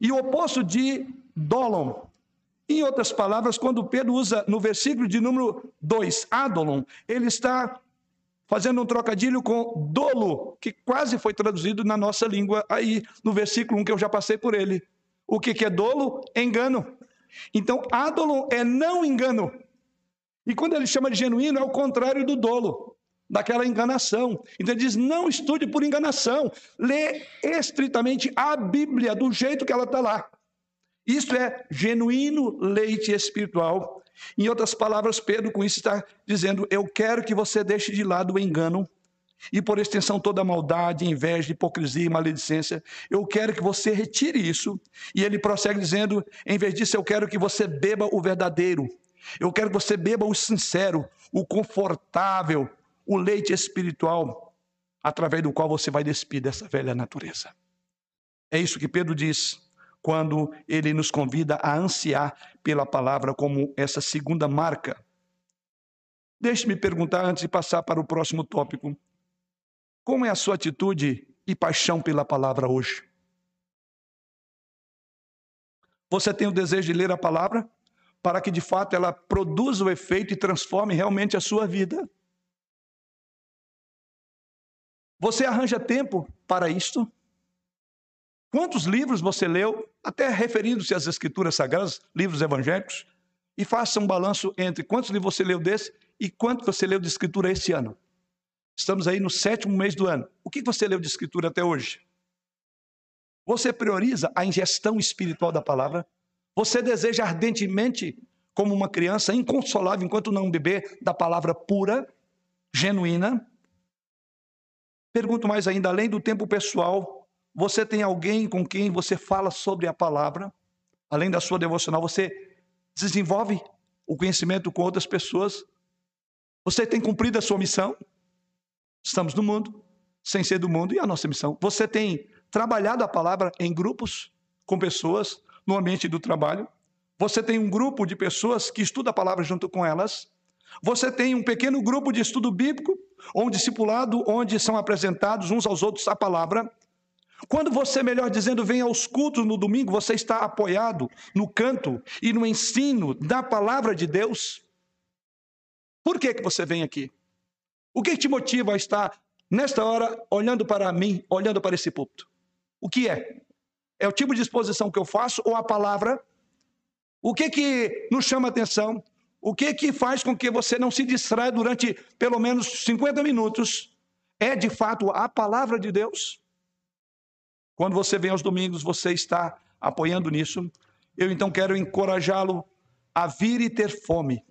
Speaker 1: E o oposto de dolon. Em outras palavras, quando Pedro usa no versículo de número 2, adolon, ele está fazendo um trocadilho com dolo, que quase foi traduzido na nossa língua aí no versículo 1 que eu já passei por ele. O que, que é dolo? Engano. Então, ádolo é não engano. E quando ele chama de genuíno, é o contrário do dolo, daquela enganação. Então ele diz: não estude por enganação, lê estritamente a Bíblia do jeito que ela está lá. Isso é genuíno leite espiritual em outras palavras, Pedro com isso está dizendo: Eu quero que você deixe de lado o engano e, por extensão, toda a maldade, inveja, hipocrisia e maledicência. Eu quero que você retire isso. E ele prossegue dizendo: Em vez disso, eu quero que você beba o verdadeiro. Eu quero que você beba o sincero, o confortável, o leite espiritual, através do qual você vai despir dessa velha natureza. É isso que Pedro diz quando ele nos convida a ansiar pela palavra como essa segunda marca. Deixe-me perguntar antes de passar para o próximo tópico. Como é a sua atitude e paixão pela palavra hoje? Você tem o desejo de ler a palavra para que de fato ela produza o efeito e transforme realmente a sua vida? Você arranja tempo para isto? Quantos livros você leu, até referindo-se às Escrituras Sagradas, livros evangélicos, e faça um balanço entre quantos livros você leu desse e quanto você leu de Escritura esse ano. Estamos aí no sétimo mês do ano. O que você leu de Escritura até hoje? Você prioriza a ingestão espiritual da palavra? Você deseja ardentemente, como uma criança inconsolável, enquanto não beber da palavra pura, genuína? Pergunto mais ainda, além do tempo pessoal, você tem alguém com quem você fala sobre a palavra? Além da sua devocional, você desenvolve o conhecimento com outras pessoas? Você tem cumprido a sua missão? Estamos no mundo, sem ser do mundo, e a nossa missão? Você tem trabalhado a palavra em grupos, com pessoas, no ambiente do trabalho? Você tem um grupo de pessoas que estuda a palavra junto com elas? Você tem um pequeno grupo de estudo bíblico, ou um discipulado, onde são apresentados uns aos outros a palavra. Quando você, melhor dizendo, vem aos cultos no domingo, você está apoiado no canto e no ensino da palavra de Deus. Por que, que você vem aqui? O que te motiva a estar nesta hora olhando para mim, olhando para esse púlpito? O que é? É o tipo de exposição que eu faço ou a palavra? O que que nos chama atenção? O que que faz com que você não se distraia durante pelo menos 50 minutos? É de fato a palavra de Deus? Quando você vem aos domingos, você está apoiando nisso. Eu então quero encorajá-lo a vir e ter fome.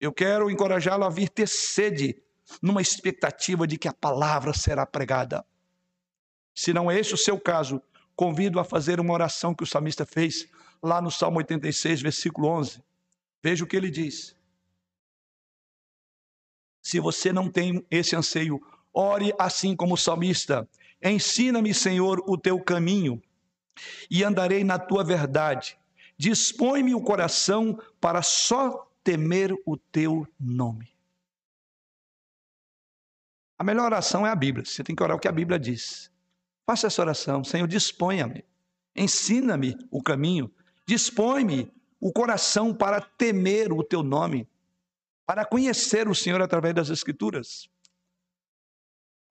Speaker 1: Eu quero encorajá-lo a vir ter sede, numa expectativa de que a palavra será pregada. Se não é esse o seu caso, convido a fazer uma oração que o salmista fez lá no Salmo 86, versículo 11. Veja o que ele diz. Se você não tem esse anseio, ore assim como o salmista. Ensina-me, Senhor, o teu caminho e andarei na tua verdade. Dispõe-me o coração para só temer o teu nome. A melhor oração é a Bíblia. Você tem que orar o que a Bíblia diz. Faça essa oração. Senhor, disponha-me. Ensina-me o caminho. Dispõe-me o coração para temer o teu nome, para conhecer o Senhor através das Escrituras.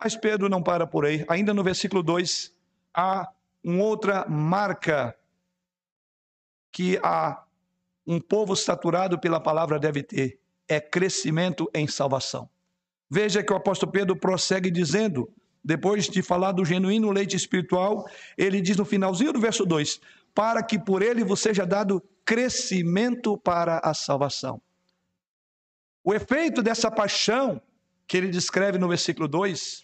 Speaker 1: Mas Pedro não para por aí. Ainda no versículo 2, há uma outra marca que há um povo saturado pela palavra deve ter: é crescimento em salvação. Veja que o apóstolo Pedro prossegue dizendo, depois de falar do genuíno leite espiritual, ele diz no finalzinho do verso 2: Para que por ele vos seja dado crescimento para a salvação. O efeito dessa paixão que ele descreve no versículo 2,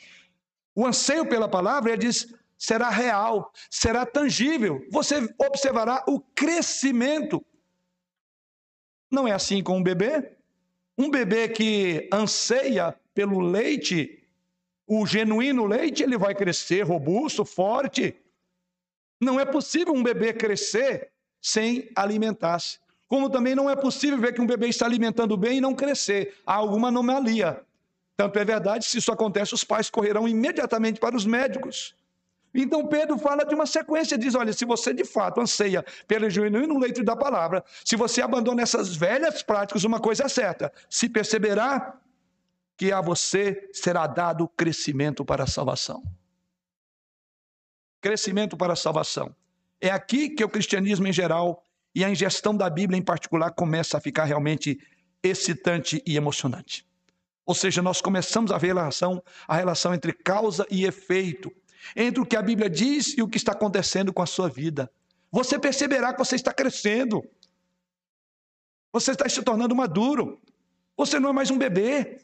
Speaker 1: o anseio pela palavra, ele diz, será real, será tangível. Você observará o crescimento. Não é assim com um bebê? Um bebê que anseia pelo leite, o genuíno leite, ele vai crescer robusto, forte. Não é possível um bebê crescer sem alimentar-se. Como também não é possível ver que um bebê está alimentando bem e não crescer. Há alguma anomalia. Tanto é verdade, se isso acontece, os pais correrão imediatamente para os médicos. Então Pedro fala de uma sequência, diz: olha, se você de fato anseia pelo genuíno leito da palavra, se você abandona essas velhas práticas, uma coisa é certa: se perceberá que a você será dado crescimento para a salvação. Crescimento para a salvação. É aqui que o cristianismo em geral e a ingestão da Bíblia em particular começa a ficar realmente excitante e emocionante. Ou seja, nós começamos a ver a relação, a relação entre causa e efeito, entre o que a Bíblia diz e o que está acontecendo com a sua vida. Você perceberá que você está crescendo. Você está se tornando maduro. Você não é mais um bebê.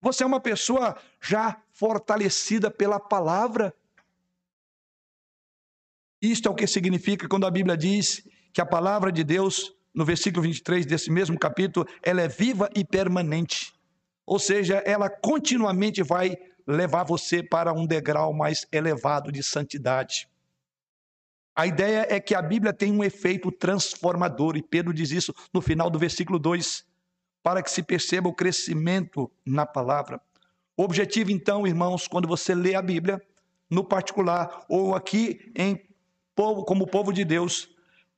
Speaker 1: Você é uma pessoa já fortalecida pela palavra. Isto é o que significa quando a Bíblia diz que a palavra de Deus, no versículo 23 desse mesmo capítulo, ela é viva e permanente. Ou seja, ela continuamente vai levar você para um degrau mais elevado de santidade. A ideia é que a Bíblia tem um efeito transformador, e Pedro diz isso no final do versículo 2, para que se perceba o crescimento na palavra. O objetivo, então, irmãos, quando você lê a Bíblia, no particular, ou aqui em como povo de Deus,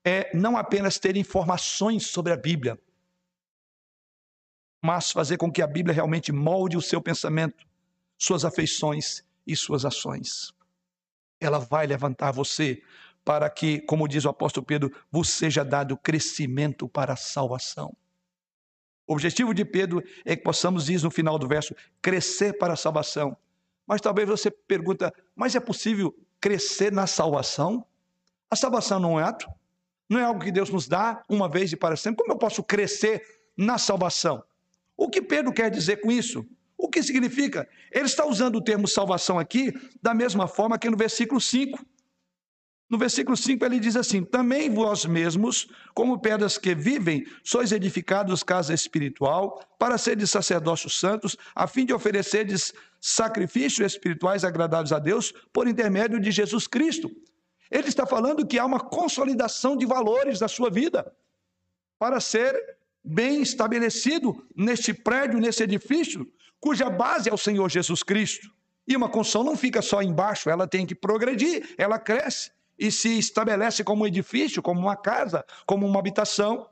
Speaker 1: é não apenas ter informações sobre a Bíblia, mas fazer com que a Bíblia realmente molde o seu pensamento, suas afeições e suas ações. ela vai levantar você para que, como diz o apóstolo Pedro, vos seja dado crescimento para a salvação. O objetivo de Pedro é que possamos, diz no final do verso, crescer para a salvação. Mas talvez você pergunta, mas é possível crescer na salvação? A salvação não é ato? Não é algo que Deus nos dá uma vez e para sempre? Como eu posso crescer na salvação? O que Pedro quer dizer com isso? O que significa? Ele está usando o termo salvação aqui da mesma forma que no versículo 5. No versículo 5 ele diz assim: Também vós mesmos, como pedras que vivem, sois edificados casa espiritual, para seres sacerdócios santos, a fim de oferecerdes sacrifícios espirituais agradáveis a Deus por intermédio de Jesus Cristo. Ele está falando que há uma consolidação de valores da sua vida para ser bem estabelecido neste prédio, nesse edifício, cuja base é o Senhor Jesus Cristo. E uma construção não fica só embaixo, ela tem que progredir, ela cresce e se estabelece como um edifício, como uma casa, como uma habitação.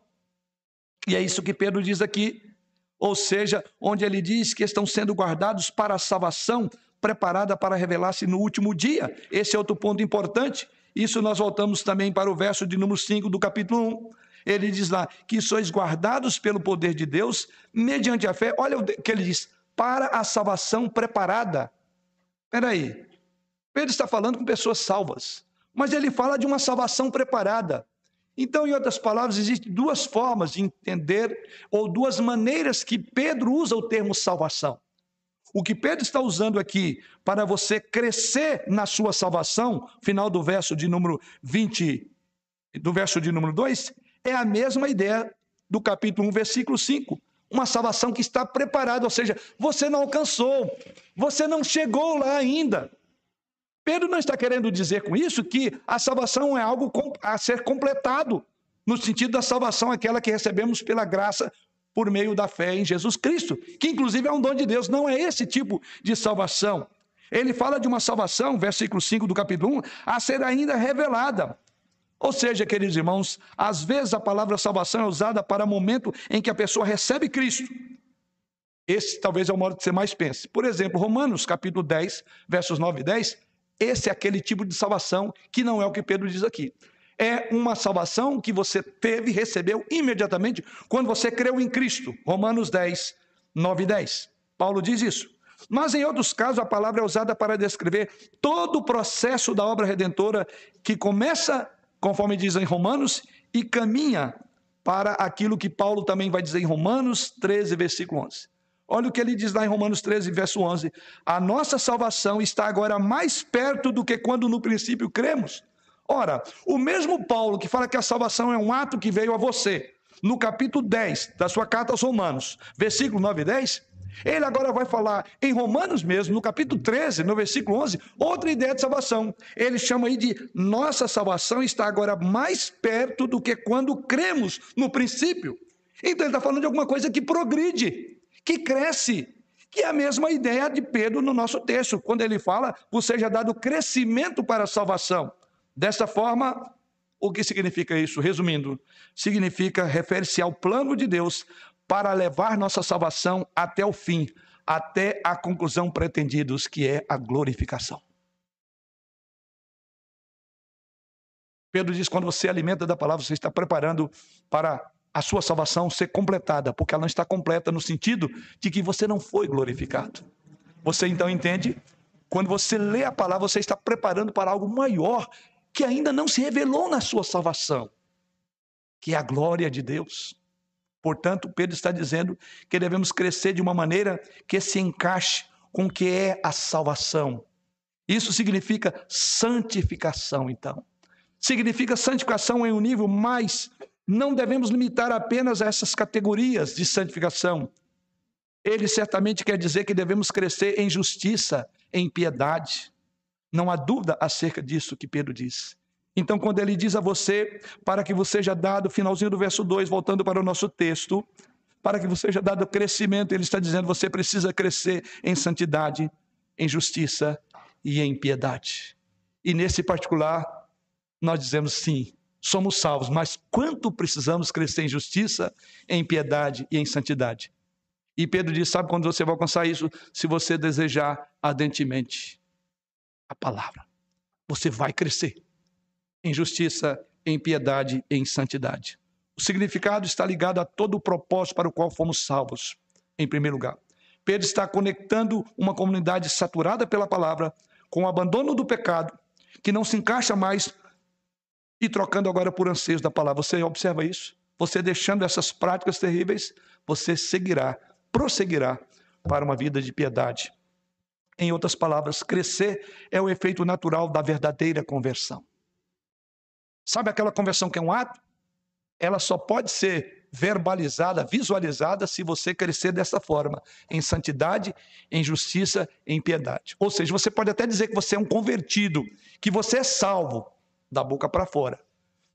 Speaker 1: E é isso que Pedro diz aqui. Ou seja, onde ele diz que estão sendo guardados para a salvação, preparada para revelar-se no último dia. Esse é outro ponto importante. Isso nós voltamos também para o verso de número 5 do capítulo 1. Ele diz lá que sois guardados pelo poder de Deus mediante a fé. Olha o que ele diz: para a salvação preparada. Espera aí. Pedro está falando com pessoas salvas mas ele fala de uma salvação preparada. Então, em outras palavras, existem duas formas de entender, ou duas maneiras que Pedro usa o termo salvação. O que Pedro está usando aqui para você crescer na sua salvação, final do verso de número 20, do verso de número 2, é a mesma ideia do capítulo 1, versículo 5. Uma salvação que está preparada, ou seja, você não alcançou, você não chegou lá ainda. Pedro não está querendo dizer com isso que a salvação é algo a ser completado, no sentido da salvação aquela que recebemos pela graça por meio da fé em Jesus Cristo, que inclusive é um dom de Deus, não é esse tipo de salvação. Ele fala de uma salvação, versículo 5 do capítulo 1, a ser ainda revelada. Ou seja, queridos irmãos, às vezes a palavra salvação é usada para o momento em que a pessoa recebe Cristo. Esse talvez é o modo que você mais pense. Por exemplo, Romanos capítulo 10, versos 9 e 10, esse é aquele tipo de salvação que não é o que Pedro diz aqui. É uma salvação que você teve, recebeu imediatamente quando você creu em Cristo. Romanos 10, 9 e 10. Paulo diz isso. Mas em outros casos, a palavra é usada para descrever todo o processo da obra redentora que começa, conforme diz em Romanos, e caminha para aquilo que Paulo também vai dizer em Romanos 13, versículo 11. Olha o que ele diz lá em Romanos 13, verso 11: A nossa salvação está agora mais perto do que quando no princípio cremos. Ora, o mesmo Paulo que fala que a salvação é um ato que veio a você, no capítulo 10 da sua carta aos Romanos, versículo 9 e 10, ele agora vai falar em Romanos mesmo, no capítulo 13, no versículo 11, outra ideia de salvação. Ele chama aí de nossa salvação está agora mais perto do que quando cremos no princípio. Então ele está falando de alguma coisa que progride que cresce, que é a mesma ideia de Pedro no nosso texto, quando ele fala, por seja dado crescimento para a salvação. Dessa forma, o que significa isso? Resumindo, significa, refere-se ao plano de Deus para levar nossa salvação até o fim, até a conclusão pretendidos, que é a glorificação. Pedro diz: quando você alimenta da palavra, você está preparando para a sua salvação ser completada, porque ela não está completa no sentido de que você não foi glorificado. Você então entende? Quando você lê a palavra, você está preparando para algo maior que ainda não se revelou na sua salvação, que é a glória de Deus. Portanto, Pedro está dizendo que devemos crescer de uma maneira que se encaixe com o que é a salvação. Isso significa santificação, então. Significa santificação em um nível mais não devemos limitar apenas a essas categorias de santificação. Ele certamente quer dizer que devemos crescer em justiça, em piedade. Não há dúvida acerca disso que Pedro diz. Então, quando ele diz a você, para que você seja dado, finalzinho do verso 2, voltando para o nosso texto, para que você seja dado crescimento, ele está dizendo você precisa crescer em santidade, em justiça e em piedade. E nesse particular, nós dizemos sim, somos salvos, mas quanto precisamos crescer em justiça, em piedade e em santidade. E Pedro diz: sabe quando você vai alcançar isso? Se você desejar ardentemente a palavra. você vai crescer em justiça, em piedade em santidade. O significado está ligado a todo o propósito para o qual fomos salvos, em primeiro lugar. Pedro está conectando uma comunidade saturada pela palavra com o abandono do pecado, que não se encaixa mais, e trocando agora por anseios da palavra. Você observa isso? Você deixando essas práticas terríveis, você seguirá, prosseguirá para uma vida de piedade. Em outras palavras, crescer é o efeito natural da verdadeira conversão. Sabe aquela conversão que é um ato? Ela só pode ser verbalizada, visualizada, se você crescer dessa forma, em santidade, em justiça, em piedade. Ou seja, você pode até dizer que você é um convertido, que você é salvo da boca para fora.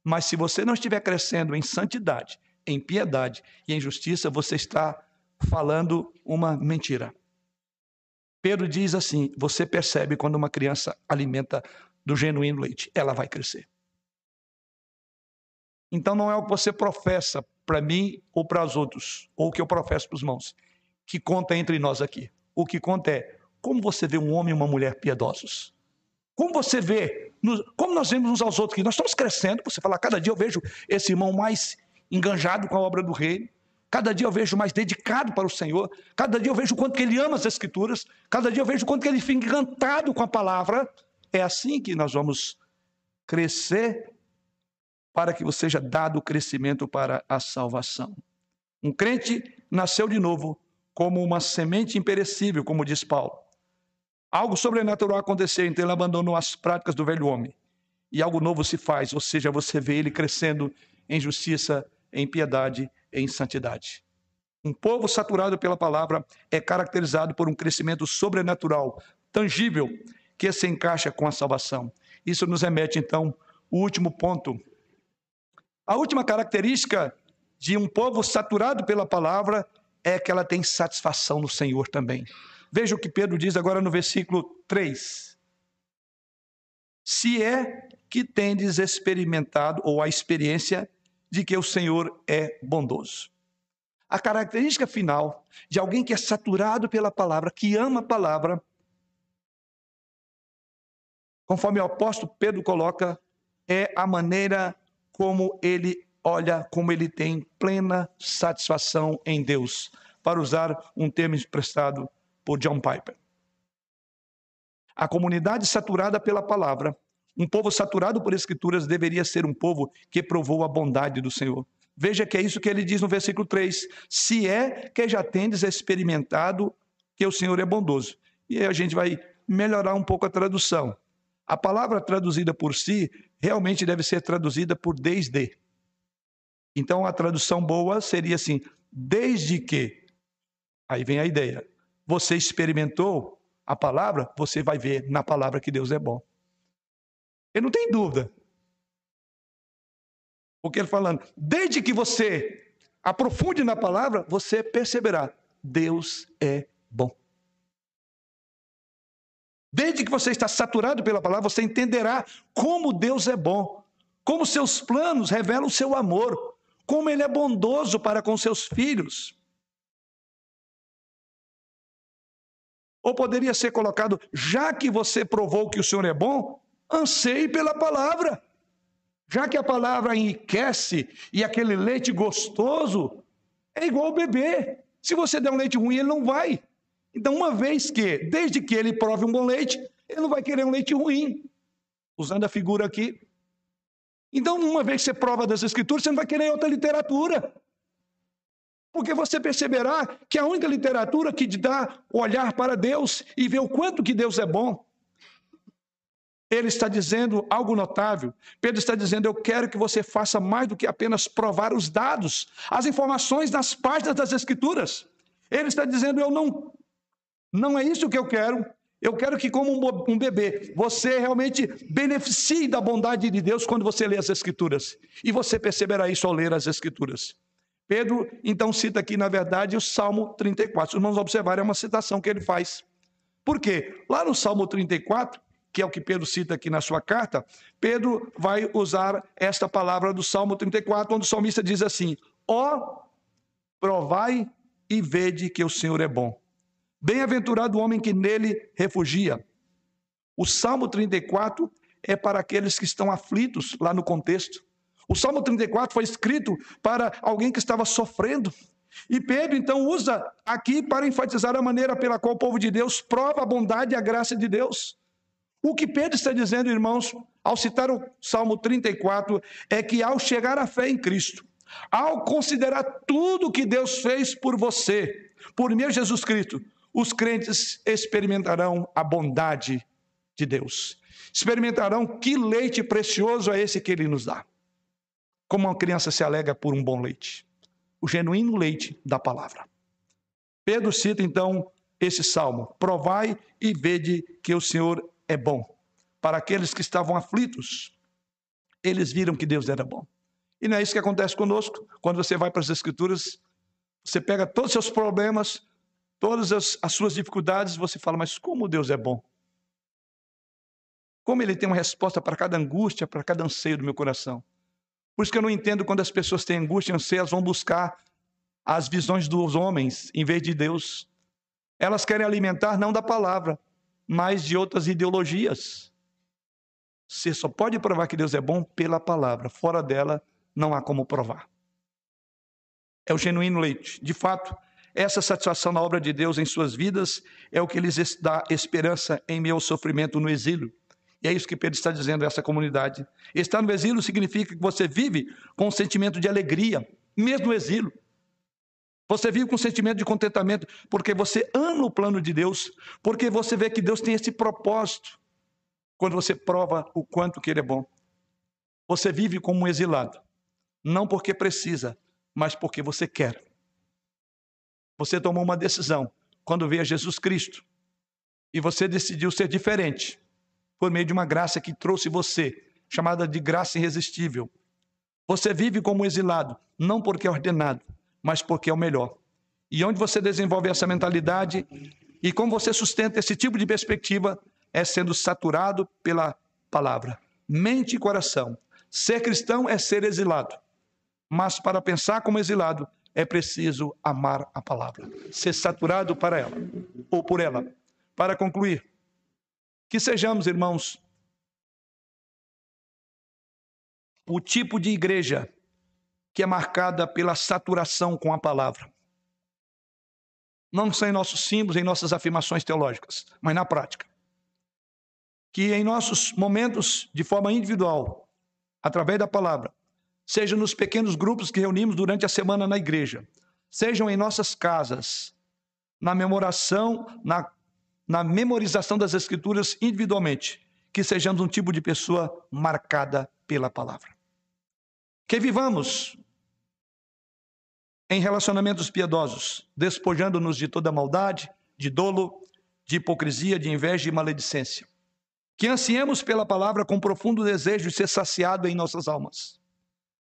Speaker 1: Mas se você não estiver crescendo em santidade, em piedade e em justiça, você está falando uma mentira. Pedro diz assim: você percebe quando uma criança alimenta do genuíno leite, ela vai crescer. Então não é o que você professa para mim ou para os outros, ou o que eu professo para os irmãos, que conta entre nós aqui. O que conta é como você vê um homem e uma mulher piedosos. Como você vê, como nós vemos uns aos outros aqui, nós estamos crescendo, você fala, cada dia eu vejo esse irmão mais enganjado com a obra do reino, Cada dia eu vejo mais dedicado para o Senhor. Cada dia eu vejo o quanto que ele ama as Escrituras. Cada dia eu vejo o quanto que ele fica encantado com a palavra. É assim que nós vamos crescer para que você seja dado o crescimento para a salvação. Um crente nasceu de novo como uma semente imperecível, como diz Paulo. Algo sobrenatural aconteceu, então ele abandonou as práticas do velho homem. E algo novo se faz, ou seja, você vê ele crescendo em justiça, em piedade em santidade. Um povo saturado pela palavra é caracterizado por um crescimento sobrenatural, tangível, que se encaixa com a salvação. Isso nos remete, então, o último ponto. A última característica de um povo saturado pela palavra é que ela tem satisfação no Senhor também. Veja o que Pedro diz agora no versículo 3. Se é que tendes experimentado, ou a experiência de que o Senhor é bondoso. A característica final de alguém que é saturado pela palavra, que ama a palavra, conforme o apóstolo Pedro coloca, é a maneira como ele olha, como ele tem plena satisfação em Deus, para usar um termo emprestado por John Piper. A comunidade saturada pela palavra um povo saturado por escrituras deveria ser um povo que provou a bondade do Senhor. Veja que é isso que ele diz no versículo 3: Se é que já tendes experimentado que o Senhor é bondoso. E aí a gente vai melhorar um pouco a tradução. A palavra traduzida por si realmente deve ser traduzida por desde. Então a tradução boa seria assim: desde que. Aí vem a ideia. Você experimentou a palavra, você vai ver na palavra que Deus é bom. Ele não tem dúvida. Porque ele falando, desde que você aprofunde na palavra, você perceberá, Deus é bom. Desde que você está saturado pela palavra, você entenderá como Deus é bom, como seus planos revelam o seu amor, como ele é bondoso para com seus filhos. Ou poderia ser colocado, já que você provou que o Senhor é bom, anseie pela palavra. Já que a palavra enriquece e aquele leite gostoso é igual bebê. Se você der um leite ruim, ele não vai. Então, uma vez que, desde que ele prove um bom leite, ele não vai querer um leite ruim. Usando a figura aqui. Então, uma vez que você prova das Escrituras, você não vai querer outra literatura. Porque você perceberá que a única literatura que te dá olhar para Deus e ver o quanto que Deus é bom ele está dizendo algo notável. Pedro está dizendo: Eu quero que você faça mais do que apenas provar os dados, as informações nas páginas das Escrituras. Ele está dizendo: Eu não, não é isso que eu quero. Eu quero que, como um bebê, você realmente beneficie da bondade de Deus quando você lê as Escrituras. E você perceberá isso ao ler as Escrituras. Pedro, então, cita aqui, na verdade, o Salmo 34. Se os irmãos observarem, é uma citação que ele faz. Por quê? Lá no Salmo 34, que é o que Pedro cita aqui na sua carta, Pedro vai usar esta palavra do Salmo 34, onde o salmista diz assim: Ó, oh, provai e vede que o Senhor é bom. Bem-aventurado o homem que nele refugia. O Salmo 34 é para aqueles que estão aflitos, lá no contexto. O Salmo 34 foi escrito para alguém que estava sofrendo. E Pedro então usa aqui para enfatizar a maneira pela qual o povo de Deus prova a bondade e a graça de Deus. O que Pedro está dizendo, irmãos, ao citar o Salmo 34, é que ao chegar à fé em Cristo, ao considerar tudo que Deus fez por você, por meu Jesus Cristo, os crentes experimentarão a bondade de Deus. Experimentarão que leite precioso é esse que ele nos dá. Como uma criança se alega por um bom leite. O genuíno leite da palavra. Pedro cita então esse salmo: Provai e vede que o Senhor é bom. Para aqueles que estavam aflitos, eles viram que Deus era bom. E não é isso que acontece conosco. Quando você vai para as Escrituras, você pega todos os seus problemas, todas as, as suas dificuldades, você fala, mas como Deus é bom? Como Ele tem uma resposta para cada angústia, para cada anseio do meu coração. Por isso que eu não entendo quando as pessoas têm angústia e anseio, elas vão buscar as visões dos homens em vez de Deus. Elas querem alimentar não da palavra, mas de outras ideologias. Você só pode provar que Deus é bom pela palavra. Fora dela, não há como provar. É o genuíno leite. De fato, essa satisfação na obra de Deus em suas vidas é o que lhes dá esperança em ao sofrimento no exílio. E é isso que Pedro está dizendo a essa comunidade. Estar no exílio significa que você vive com um sentimento de alegria, mesmo no exílio. Você vive com um sentimento de contentamento, porque você ama o plano de Deus, porque você vê que Deus tem esse propósito. Quando você prova o quanto que Ele é bom. Você vive como um exilado, não porque precisa, mas porque você quer. Você tomou uma decisão quando veio Jesus Cristo e você decidiu ser diferente por meio de uma graça que trouxe você, chamada de graça irresistível. Você vive como exilado, não porque é ordenado, mas porque é o melhor. E onde você desenvolve essa mentalidade e como você sustenta esse tipo de perspectiva é sendo saturado pela palavra. Mente e coração. Ser cristão é ser exilado. Mas para pensar como exilado, é preciso amar a palavra, ser saturado para ela ou por ela. Para concluir, que sejamos, irmãos, o tipo de igreja que é marcada pela saturação com a palavra. Não só em nossos símbolos, em nossas afirmações teológicas, mas na prática. Que em nossos momentos, de forma individual, através da palavra, seja nos pequenos grupos que reunimos durante a semana na igreja, sejam em nossas casas, na memoração, na, na memorização das Escrituras individualmente, que sejamos um tipo de pessoa marcada pela palavra. Que vivamos em relacionamentos piedosos, despojando-nos de toda maldade, de dolo, de hipocrisia, de inveja e maledicência. Que ansiemos pela palavra com profundo desejo de ser saciado em nossas almas.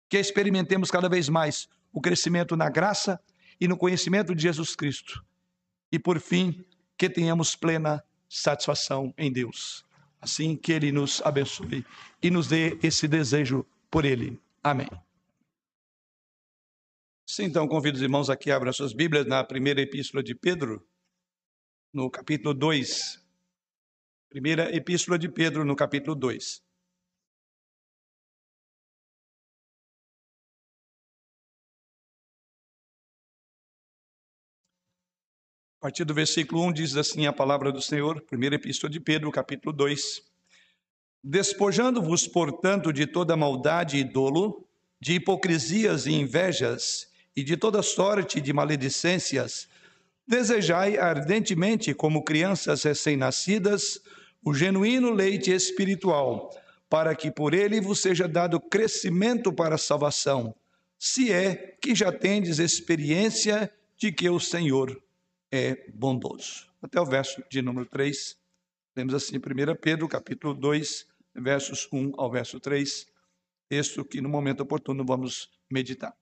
Speaker 1: Que experimentemos cada vez mais o crescimento na graça e no conhecimento de Jesus Cristo. E por fim, que tenhamos plena satisfação em Deus. Assim que Ele nos abençoe e nos dê esse desejo por Ele. Amém. Sim, então convido os irmãos aqui a abrir suas Bíblias na primeira epístola de Pedro, no capítulo 2. Primeira epístola de Pedro, no capítulo 2. A partir do versículo 1 diz assim a palavra do Senhor, primeira epístola de Pedro, capítulo 2. Despojando-vos, portanto, de toda maldade e dolo, de hipocrisias e invejas, e de toda sorte de maledicências, desejai ardentemente, como crianças recém-nascidas, o genuíno leite espiritual, para que por ele vos seja dado crescimento para a salvação, se é que já tendes experiência de que o Senhor é bondoso. Até o verso de número 3. Temos assim 1 Pedro, capítulo 2, versos 1 ao verso 3, texto que no momento oportuno vamos meditar.